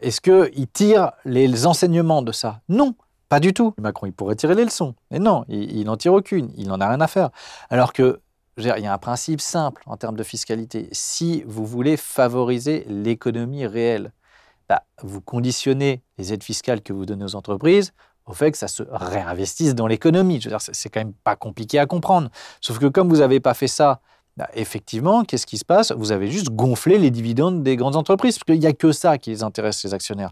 Est-ce qu'ils tirent les enseignements de ça? Non. Pas du tout. Macron, il pourrait tirer les leçons. Mais non, il n'en tire aucune. Il n'en a rien à faire. Alors que, il y a un principe simple en termes de fiscalité. Si vous voulez favoriser l'économie réelle, bah, vous conditionnez les aides fiscales que vous donnez aux entreprises au fait que ça se réinvestisse dans l'économie. C'est quand même pas compliqué à comprendre. Sauf que comme vous n'avez pas fait ça, bah, effectivement, qu'est-ce qui se passe? Vous avez juste gonflé les dividendes des grandes entreprises, parce qu'il n'y a que ça qui les intéresse, les actionnaires.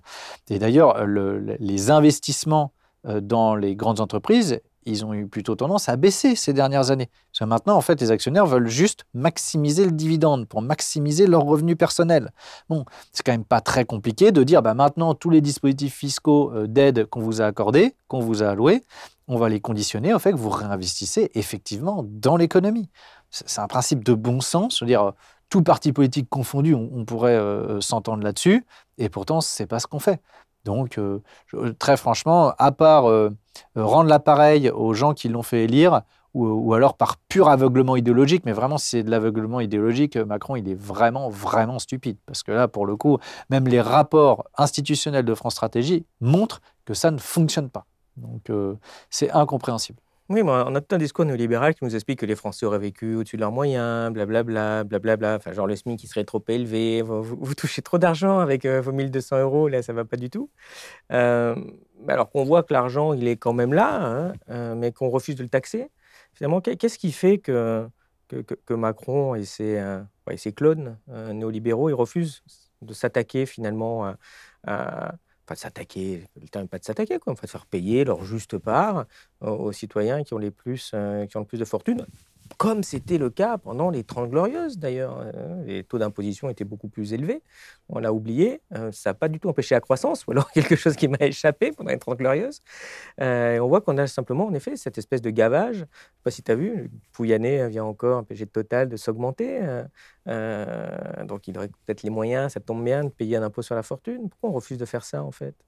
Et d'ailleurs, les investissements euh, dans les grandes entreprises, ils ont eu plutôt tendance à baisser ces dernières années. Parce que maintenant, en fait, les actionnaires veulent juste maximiser le dividende pour maximiser leurs revenus personnels. Bon, c'est quand même pas très compliqué de dire, bah, maintenant, tous les dispositifs fiscaux euh, d'aide qu'on vous a accordés, qu'on vous a alloués, on va les conditionner au fait que vous réinvestissez effectivement dans l'économie. C'est un principe de bon sens. Je veux dire, tout parti politique confondu, on, pourrait euh, s'entendre là-dessus, et pourtant, c'est pas ce qu'on fait. Donc, euh, très franchement, à part euh, rendre l'appareil aux gens qui l'ont fait élire, ou, alors par pur aveuglement idéologique, mais vraiment, si c'est de l'aveuglement idéologique, Macron, il est vraiment, vraiment stupide. Parce que là, pour le coup, même les rapports institutionnels de France Stratégie montrent que ça ne fonctionne pas. Donc, c'est incompréhensible. Oui, mais on a tout un discours néolibéral qui nous explique que les Français auraient vécu au-dessus de leurs moyens, blablabla, blablabla. Enfin, genre le SMIC qui serait trop élevé, vous, touchez trop d'argent avec euh, vos 1200 euros, là, ça va pas du tout. Euh, alors qu'on voit que l'argent, il est quand même là, hein, euh, mais qu'on refuse de le taxer. Finalement, qu'est-ce qui fait que, Macron et ses, ses clones néolibéraux, ils refusent de s'attaquer finalement à pas de s'attaquer, le terme pas de s'attaquer, quoi, de faire payer leur juste part aux, citoyens qui ont, les plus, euh, qui ont le plus de fortune comme c'était le cas pendant les Trente Glorieuses d'ailleurs. Euh, les taux d'imposition étaient beaucoup plus élevés. On l'a oublié. Euh, ça n'a pas du tout empêché la croissance, ou alors quelque chose qui m'a échappé pendant les Trente Glorieuses. Euh, on voit qu'on a simplement, en effet, cette espèce de gavage. Je ne sais pas si tu as vu, Pouyanné vient encore, empêcher Total, de s'augmenter. donc il aurait peut-être les moyens, ça tombe bien, de payer un impôt sur la fortune. Pourquoi on refuse de faire ça, en fait?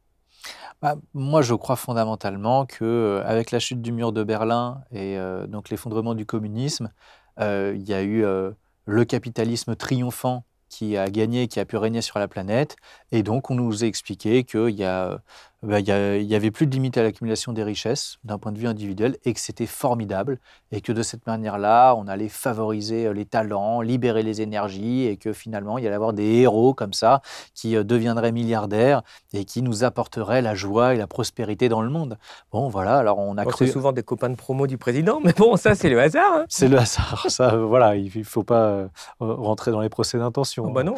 Bah, moi, je crois fondamentalement que euh, avec la chute du mur de Berlin et euh, donc l'effondrement du communisme, euh, il y a eu le capitalisme triomphant qui a gagné, qui a pu régner sur la planète. Et donc, on nous a expliqué qu'il y a bah, il n'y avait plus de limite à l'accumulation des richesses d'un point de vue individuel et que c'était formidable et que de cette manière-là, on allait favoriser euh, les talents, libérer les énergies et que finalement, il y allait avoir des héros comme ça qui euh, deviendraient milliardaires et qui nous apporteraient la joie et la prospérité dans le monde. Bon, voilà, alors on a cru... C'est souvent des copains de promo du président, mais bon, ça, c'est le hasard. Hein. c'est le hasard, ça, voilà, il ne faut pas euh, rentrer dans les procès d'intention. Oh, bah non,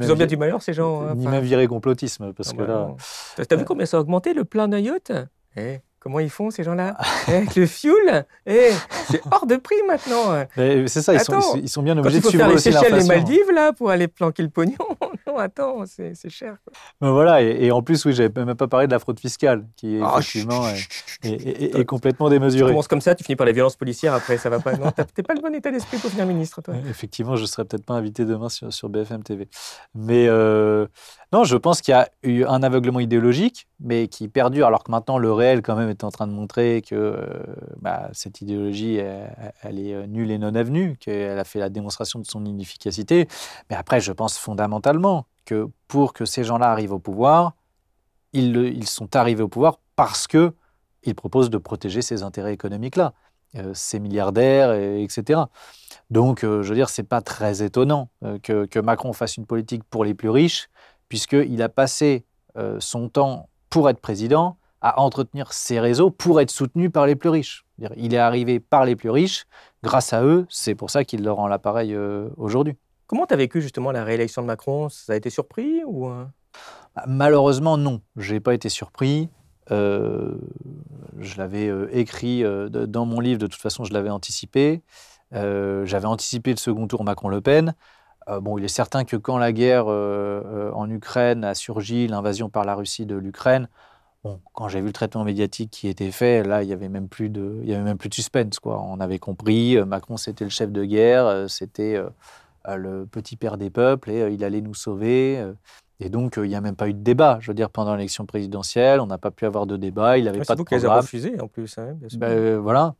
ils ont bien du malheur, ces gens. Hein, ni même virer complotisme, parce ah que bah là... T'as vu combien ça a augmenté le plein d'un yacht eh, Comment ils font ces gens-là? Eh, Avec le fuel? Eh, C'est hors de prix maintenant. C'est ça, ils sont, ils sont, bien obligés de suivre faire les Seychelles, les Maldives là pour aller planquer le pognon. non, attends, c'est cher. Voilà, et, en plus, oui, j'avais même pas parlé de la fraude fiscale, qui est oh, effectivement est, complètement démesurée. Tu commences comme ça, tu finis par les violences policières. Après, ça va pas. Non, t'es pas le bon état d'esprit pour finir ministre, toi. Effectivement, je serais peut-être pas invité demain sur, sur BFM TV. Mais euh, non, je pense qu'il y a eu un aveuglement idéologique, mais qui perdure, alors que maintenant le réel quand même est en train de montrer que euh, bah, cette idéologie, elle, est euh, nulle et non avenue, qu'elle a fait la démonstration de son inefficacité. Mais après, je pense fondamentalement que pour que ces gens-là arrivent au pouvoir, ils, sont arrivés au pouvoir parce que ils proposent de protéger ces intérêts économiques-là, euh, ces milliardaires, et, etc. Donc, je veux dire, c'est pas très étonnant que, Macron fasse une politique pour les plus riches, puisqu'il a passé son temps pour être président à entretenir ses réseaux pour être soutenu par les plus riches. Il est arrivé par les plus riches, grâce à eux, c'est pour ça qu'il leur rend l'appareil aujourd'hui. Comment tu as vécu justement la réélection de Macron? Ça a été surpris ou bah, Malheureusement, non. Je n'ai pas été surpris. Euh, je l'avais euh, écrit euh, dans mon livre, de toute façon, je l'avais anticipé. J'avais anticipé le second tour Macron-Le Pen. Bon, il est certain que quand la guerre en Ukraine a surgi, l'invasion par la Russie de l'Ukraine, Bon, quand j'ai vu le traitement médiatique qui était fait, là, il n'y avait même plus de, il y avait même plus de suspense, quoi. On avait compris, Macron, c'était le chef de guerre, c'était le petit père des peuples et il allait nous sauver. Et donc, il n'y a même pas eu de débat. Je veux dire, pendant l'élection présidentielle, on n'a pas pu avoir de débat. Il n'avait pas de programme. Refusé en plus. Hein, ben, voilà.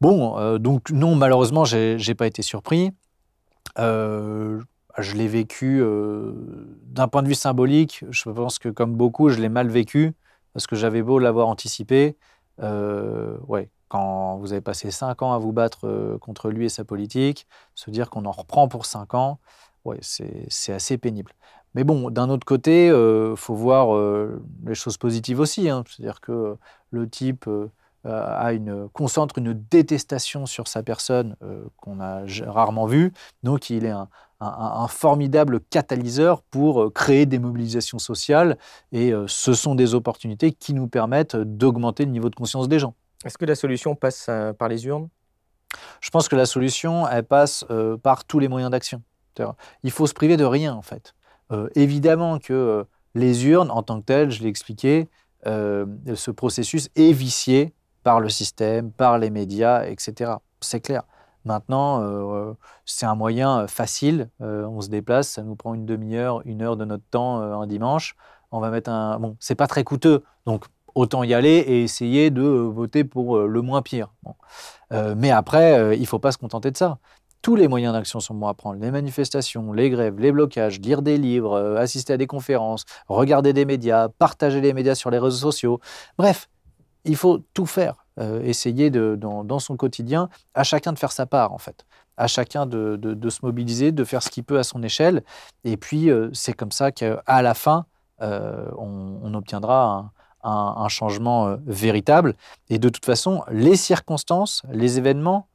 Bon, euh, donc non, malheureusement, je n'ai pas été surpris. Euh, je l'ai vécu euh, d'un point de vue symbolique. Je pense que comme beaucoup, je l'ai mal vécu parce que j'avais beau l'avoir anticipé. ouais, quand vous avez passé cinq ans à vous battre contre lui et sa politique, se dire qu'on en reprend pour cinq ans, ouais, c'est assez pénible. Mais bon, d'un autre côté, il euh, faut voir euh, les choses positives aussi. Hein. C'est-à-dire que le type euh, a une, concentre une détestation sur sa personne qu'on a rarement vue. Donc, il est un, un, formidable catalyseur pour créer des mobilisations sociales. Et ce sont des opportunités qui nous permettent d'augmenter le niveau de conscience des gens. Est-ce que la solution passe par les urnes? Je pense que la solution, elle passe par tous les moyens d'action. Il faut se priver de rien, en fait. Euh, évidemment que euh, les urnes, en tant que telles, je l'ai expliqué, euh, ce processus est vicié par le système, par les médias, etc. C'est clair. Maintenant, c'est un moyen facile. on se déplace, ça nous prend une demi-heure, une heure de notre temps un dimanche. On va mettre un. Bon, c'est pas très coûteux, donc autant y aller et essayer de voter pour le moins pire. mais après, il faut pas se contenter de ça tous les moyens d'action sont bons à prendre. Les manifestations, les grèves, les blocages, lire des livres, euh, assister à des conférences, regarder des médias, partager les médias sur les réseaux sociaux. Bref, il faut tout faire. Euh, essayer de, dans, son quotidien, à chacun de faire sa part en fait. À chacun de, se mobiliser, de faire ce qu'il peut à son échelle. Et puis, euh, c'est comme ça qu'à la fin, on, obtiendra un changement véritable. Et de toute façon, les circonstances, les événements,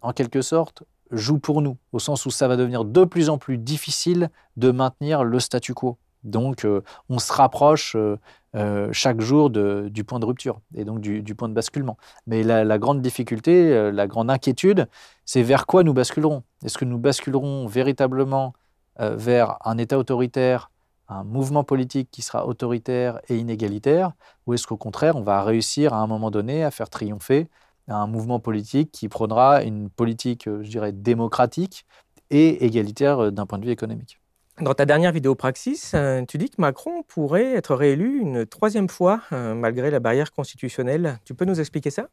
en quelque sorte, joue pour nous, au sens où ça va devenir de plus en plus difficile de maintenir le statu quo. Donc, euh, on se rapproche euh, euh, chaque jour du point de rupture et donc du, point de basculement. Mais la, grande difficulté, la grande inquiétude, c'est vers quoi nous basculerons? Est-ce que nous basculerons véritablement vers un État autoritaire, un mouvement politique qui sera autoritaire et inégalitaire, ou est-ce qu'au contraire, on va réussir à un moment donné à faire triompher un mouvement politique qui prônera une politique, je dirais, démocratique et égalitaire d'un point de vue économique? Dans ta dernière vidéo Praxis, euh, tu dis que Macron pourrait être réélu une troisième fois malgré la barrière constitutionnelle. Tu peux nous expliquer ça?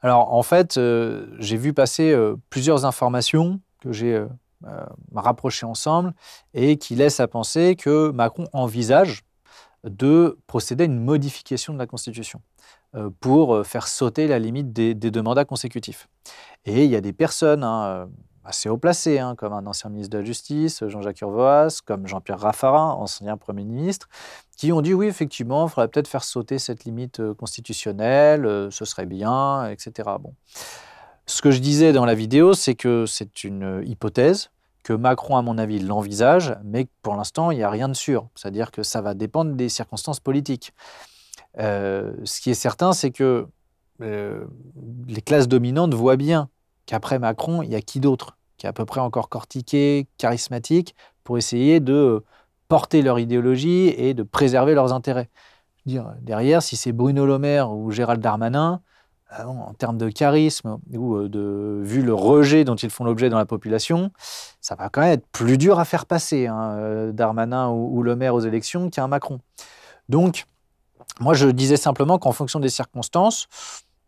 Alors en fait, j'ai vu passer plusieurs informations que j'ai rapprochées ensemble et qui laissent à penser que Macron envisage de procéder à une modification de la Constitution. Euh, pour euh, faire sauter la limite des, deux mandats consécutifs. Et il y a des personnes hein, euh, assez haut placées, hein, comme un ancien ministre de la Justice, Jean-Jacques Urvoas, comme Jean-Pierre Raffarin, ancien Premier ministre, qui ont dit oui, effectivement, il faudrait peut-être faire sauter cette limite constitutionnelle, ce serait bien, etc. Bon. Ce que je disais dans la vidéo, c'est que c'est une hypothèse, que Macron, à mon avis, l'envisage, mais pour l'instant, il n'y a rien de sûr. C'est-à-dire que ça va dépendre des circonstances politiques. Euh, ce qui est certain, c'est que euh, les classes dominantes voient bien qu'après Macron, il y a qui d'autre qui est à peu près encore cortiqué, charismatique, pour essayer de porter leur idéologie et de préserver leurs intérêts? Dire, derrière, si c'est Bruno Le Maire ou Gérald Darmanin, euh, en termes de charisme ou de vu le rejet dont ils font l'objet dans la population, ça va quand même être plus dur à faire passer hein, Darmanin ou, ou, Le Maire aux élections qu'un Macron. Donc, moi, je disais simplement qu'en fonction des circonstances,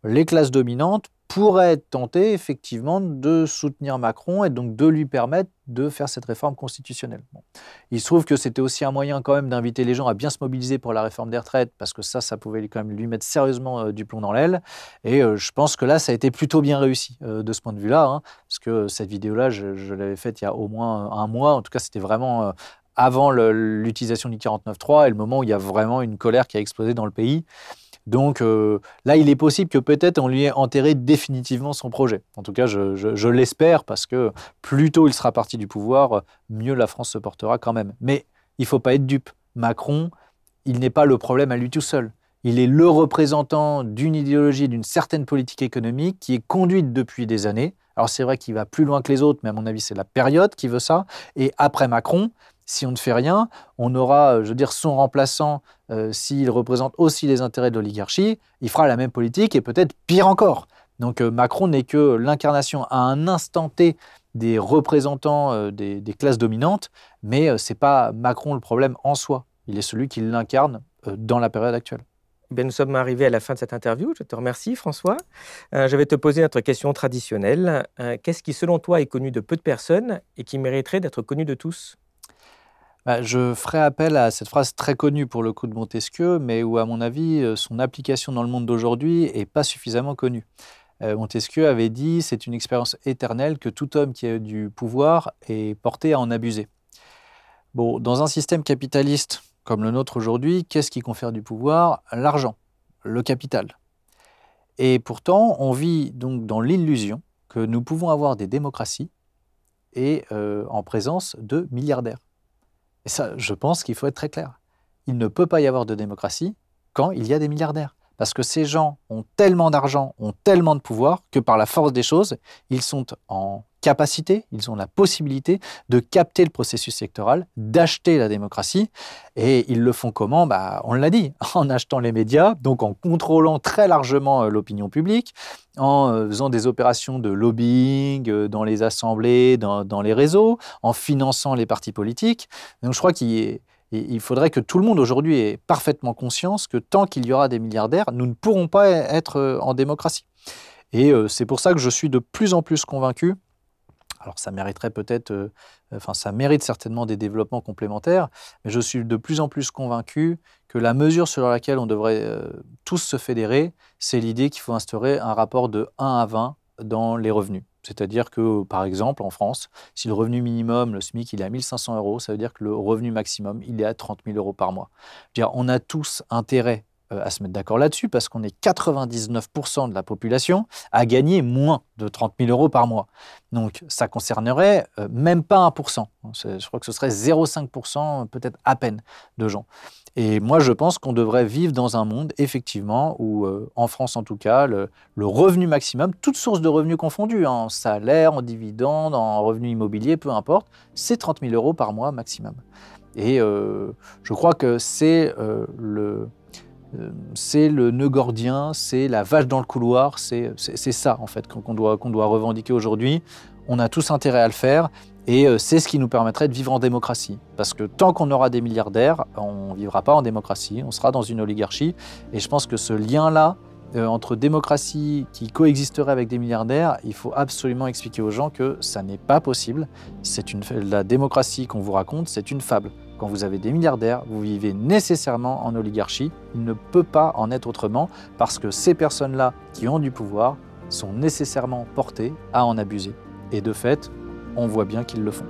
les classes dominantes pourraient tentées effectivement de soutenir Macron et donc de lui permettre de faire cette réforme constitutionnelle. Il se trouve que c'était aussi un moyen quand même d'inviter les gens à bien se mobiliser pour la réforme des retraites, parce que ça, ça pouvait quand même lui mettre sérieusement euh, du plomb dans l'aile. Et euh, je pense que là, ça a été plutôt bien réussi euh, de ce point de vue-là, hein, parce que cette vidéo-là, je, l'avais faite il y a au moins un mois. En tout cas, c'était vraiment avant l'utilisation du 49.3 et le moment où il y a vraiment une colère qui a explosé dans le pays. Donc euh, là, il est possible que peut-être on lui ait enterré définitivement son projet. En tout cas, je, l'espère parce que plus tôt il sera parti du pouvoir, mieux la France se portera quand même. Mais il ne faut pas être dupe. Macron, il n'est pas le problème à lui tout seul. Il est le représentant d'une idéologie, d'une certaine politique économique qui est conduite depuis des années. Alors c'est vrai qu'il va plus loin que les autres, mais à mon avis c'est la période qui veut ça. Et après Macron, si on ne fait rien, on aura, je veux dire, son remplaçant, euh, s'il représente aussi les intérêts de l'oligarchie, il fera la même politique et peut-être pire encore. Donc euh, Macron n'est que l'incarnation à un instant T des représentants euh, des, classes dominantes, mais ce n'est pas Macron le problème en soi. Il est celui qui l'incarne dans la période actuelle. Eh nous sommes arrivés à la fin de cette interview. Je te remercie, François. je vais te poser notre question traditionnelle. Qu'est-ce qui, selon toi, est connu de peu de personnes et qui mériterait d'être connu de tous? Je ferai appel à cette phrase très connue pour le coup de Montesquieu, mais où, à mon avis, euh, son application dans le monde d'aujourd'hui n'est pas suffisamment connue. Euh, Montesquieu avait dit c'est une expérience éternelle que tout homme qui a du pouvoir est porté à en abuser. Dans un système capitaliste comme le nôtre aujourd'hui, qu'est-ce qui confère du pouvoir? L'argent, le capital. Et pourtant, on vit donc dans l'illusion que nous pouvons avoir des démocraties et euh, en présence de milliardaires. Et ça, je pense qu'il faut être très clair. Il ne peut pas y avoir de démocratie quand il y a des milliardaires. Parce que ces gens ont tellement d'argent, ont tellement de pouvoir, que par la force des choses, ils sont en capacité, ils ont la possibilité de capter le processus électoral, d'acheter la démocratie. Et ils le font comment? Bah, On l'a dit, en achetant les médias, donc en contrôlant très largement euh, l'opinion publique, en euh, faisant des opérations de lobbying euh, dans les assemblées, dans, les réseaux, en finançant les partis politiques. Donc je crois qu'il il faudrait que tout le monde aujourd'hui ait parfaitement conscience que tant qu'il y aura des milliardaires, nous ne pourrons pas être en démocratie. Et c'est pour ça que je suis de plus en plus convaincu alors ça mériterait peut-être, euh, enfin ça mérite certainement des développements complémentaires, mais je suis de plus en plus convaincu que la mesure sur laquelle on devrait euh, tous se fédérer, c'est l'idée qu'il faut instaurer un rapport de 1 à 20 dans les revenus. C'est-à-dire que, par exemple, en France, si le revenu minimum, le SMIC, il est à 1500 euros, ça veut dire que le revenu maximum, il est à 30 000 euros par mois. dire, on a tous intérêt à se mettre d'accord là-dessus parce qu'on est 99% de la population à gagner moins de 30 000 euros par mois. Donc ça concernerait euh, même pas 1%. Je crois que ce serait 0,5%, peut-être à peine, de gens. Et moi, je pense qu'on devrait vivre dans un monde, effectivement, où, euh, en France en tout cas, le, revenu maximum, toutes sources de revenus confondues, hein, en salaire, en dividendes, en revenus immobiliers, peu importe, c'est 30 000 euros par mois maximum. Et je crois que c'est le euh, c'est le nœud gordien, c'est la vache dans le couloir, c'est ça en fait qu'on doit, doit revendiquer aujourd'hui. On a tous intérêt à le faire et euh, c'est ce qui nous permettrait de vivre en démocratie. Parce que tant qu'on aura des milliardaires, on ne vivra pas en démocratie, on sera dans une oligarchie. Et je pense que ce lien-là, euh, entre démocratie qui coexisterait avec des milliardaires, il faut absolument expliquer aux gens que ça n'est pas possible. C'est la démocratie qu'on vous raconte, c'est une fable. Quand vous avez des milliardaires, vous vivez nécessairement en oligarchie. Il ne peut pas en être autrement parce que ces personnes-là qui ont du pouvoir sont nécessairement portées à en abuser. Et de fait, on voit bien qu'ils le font.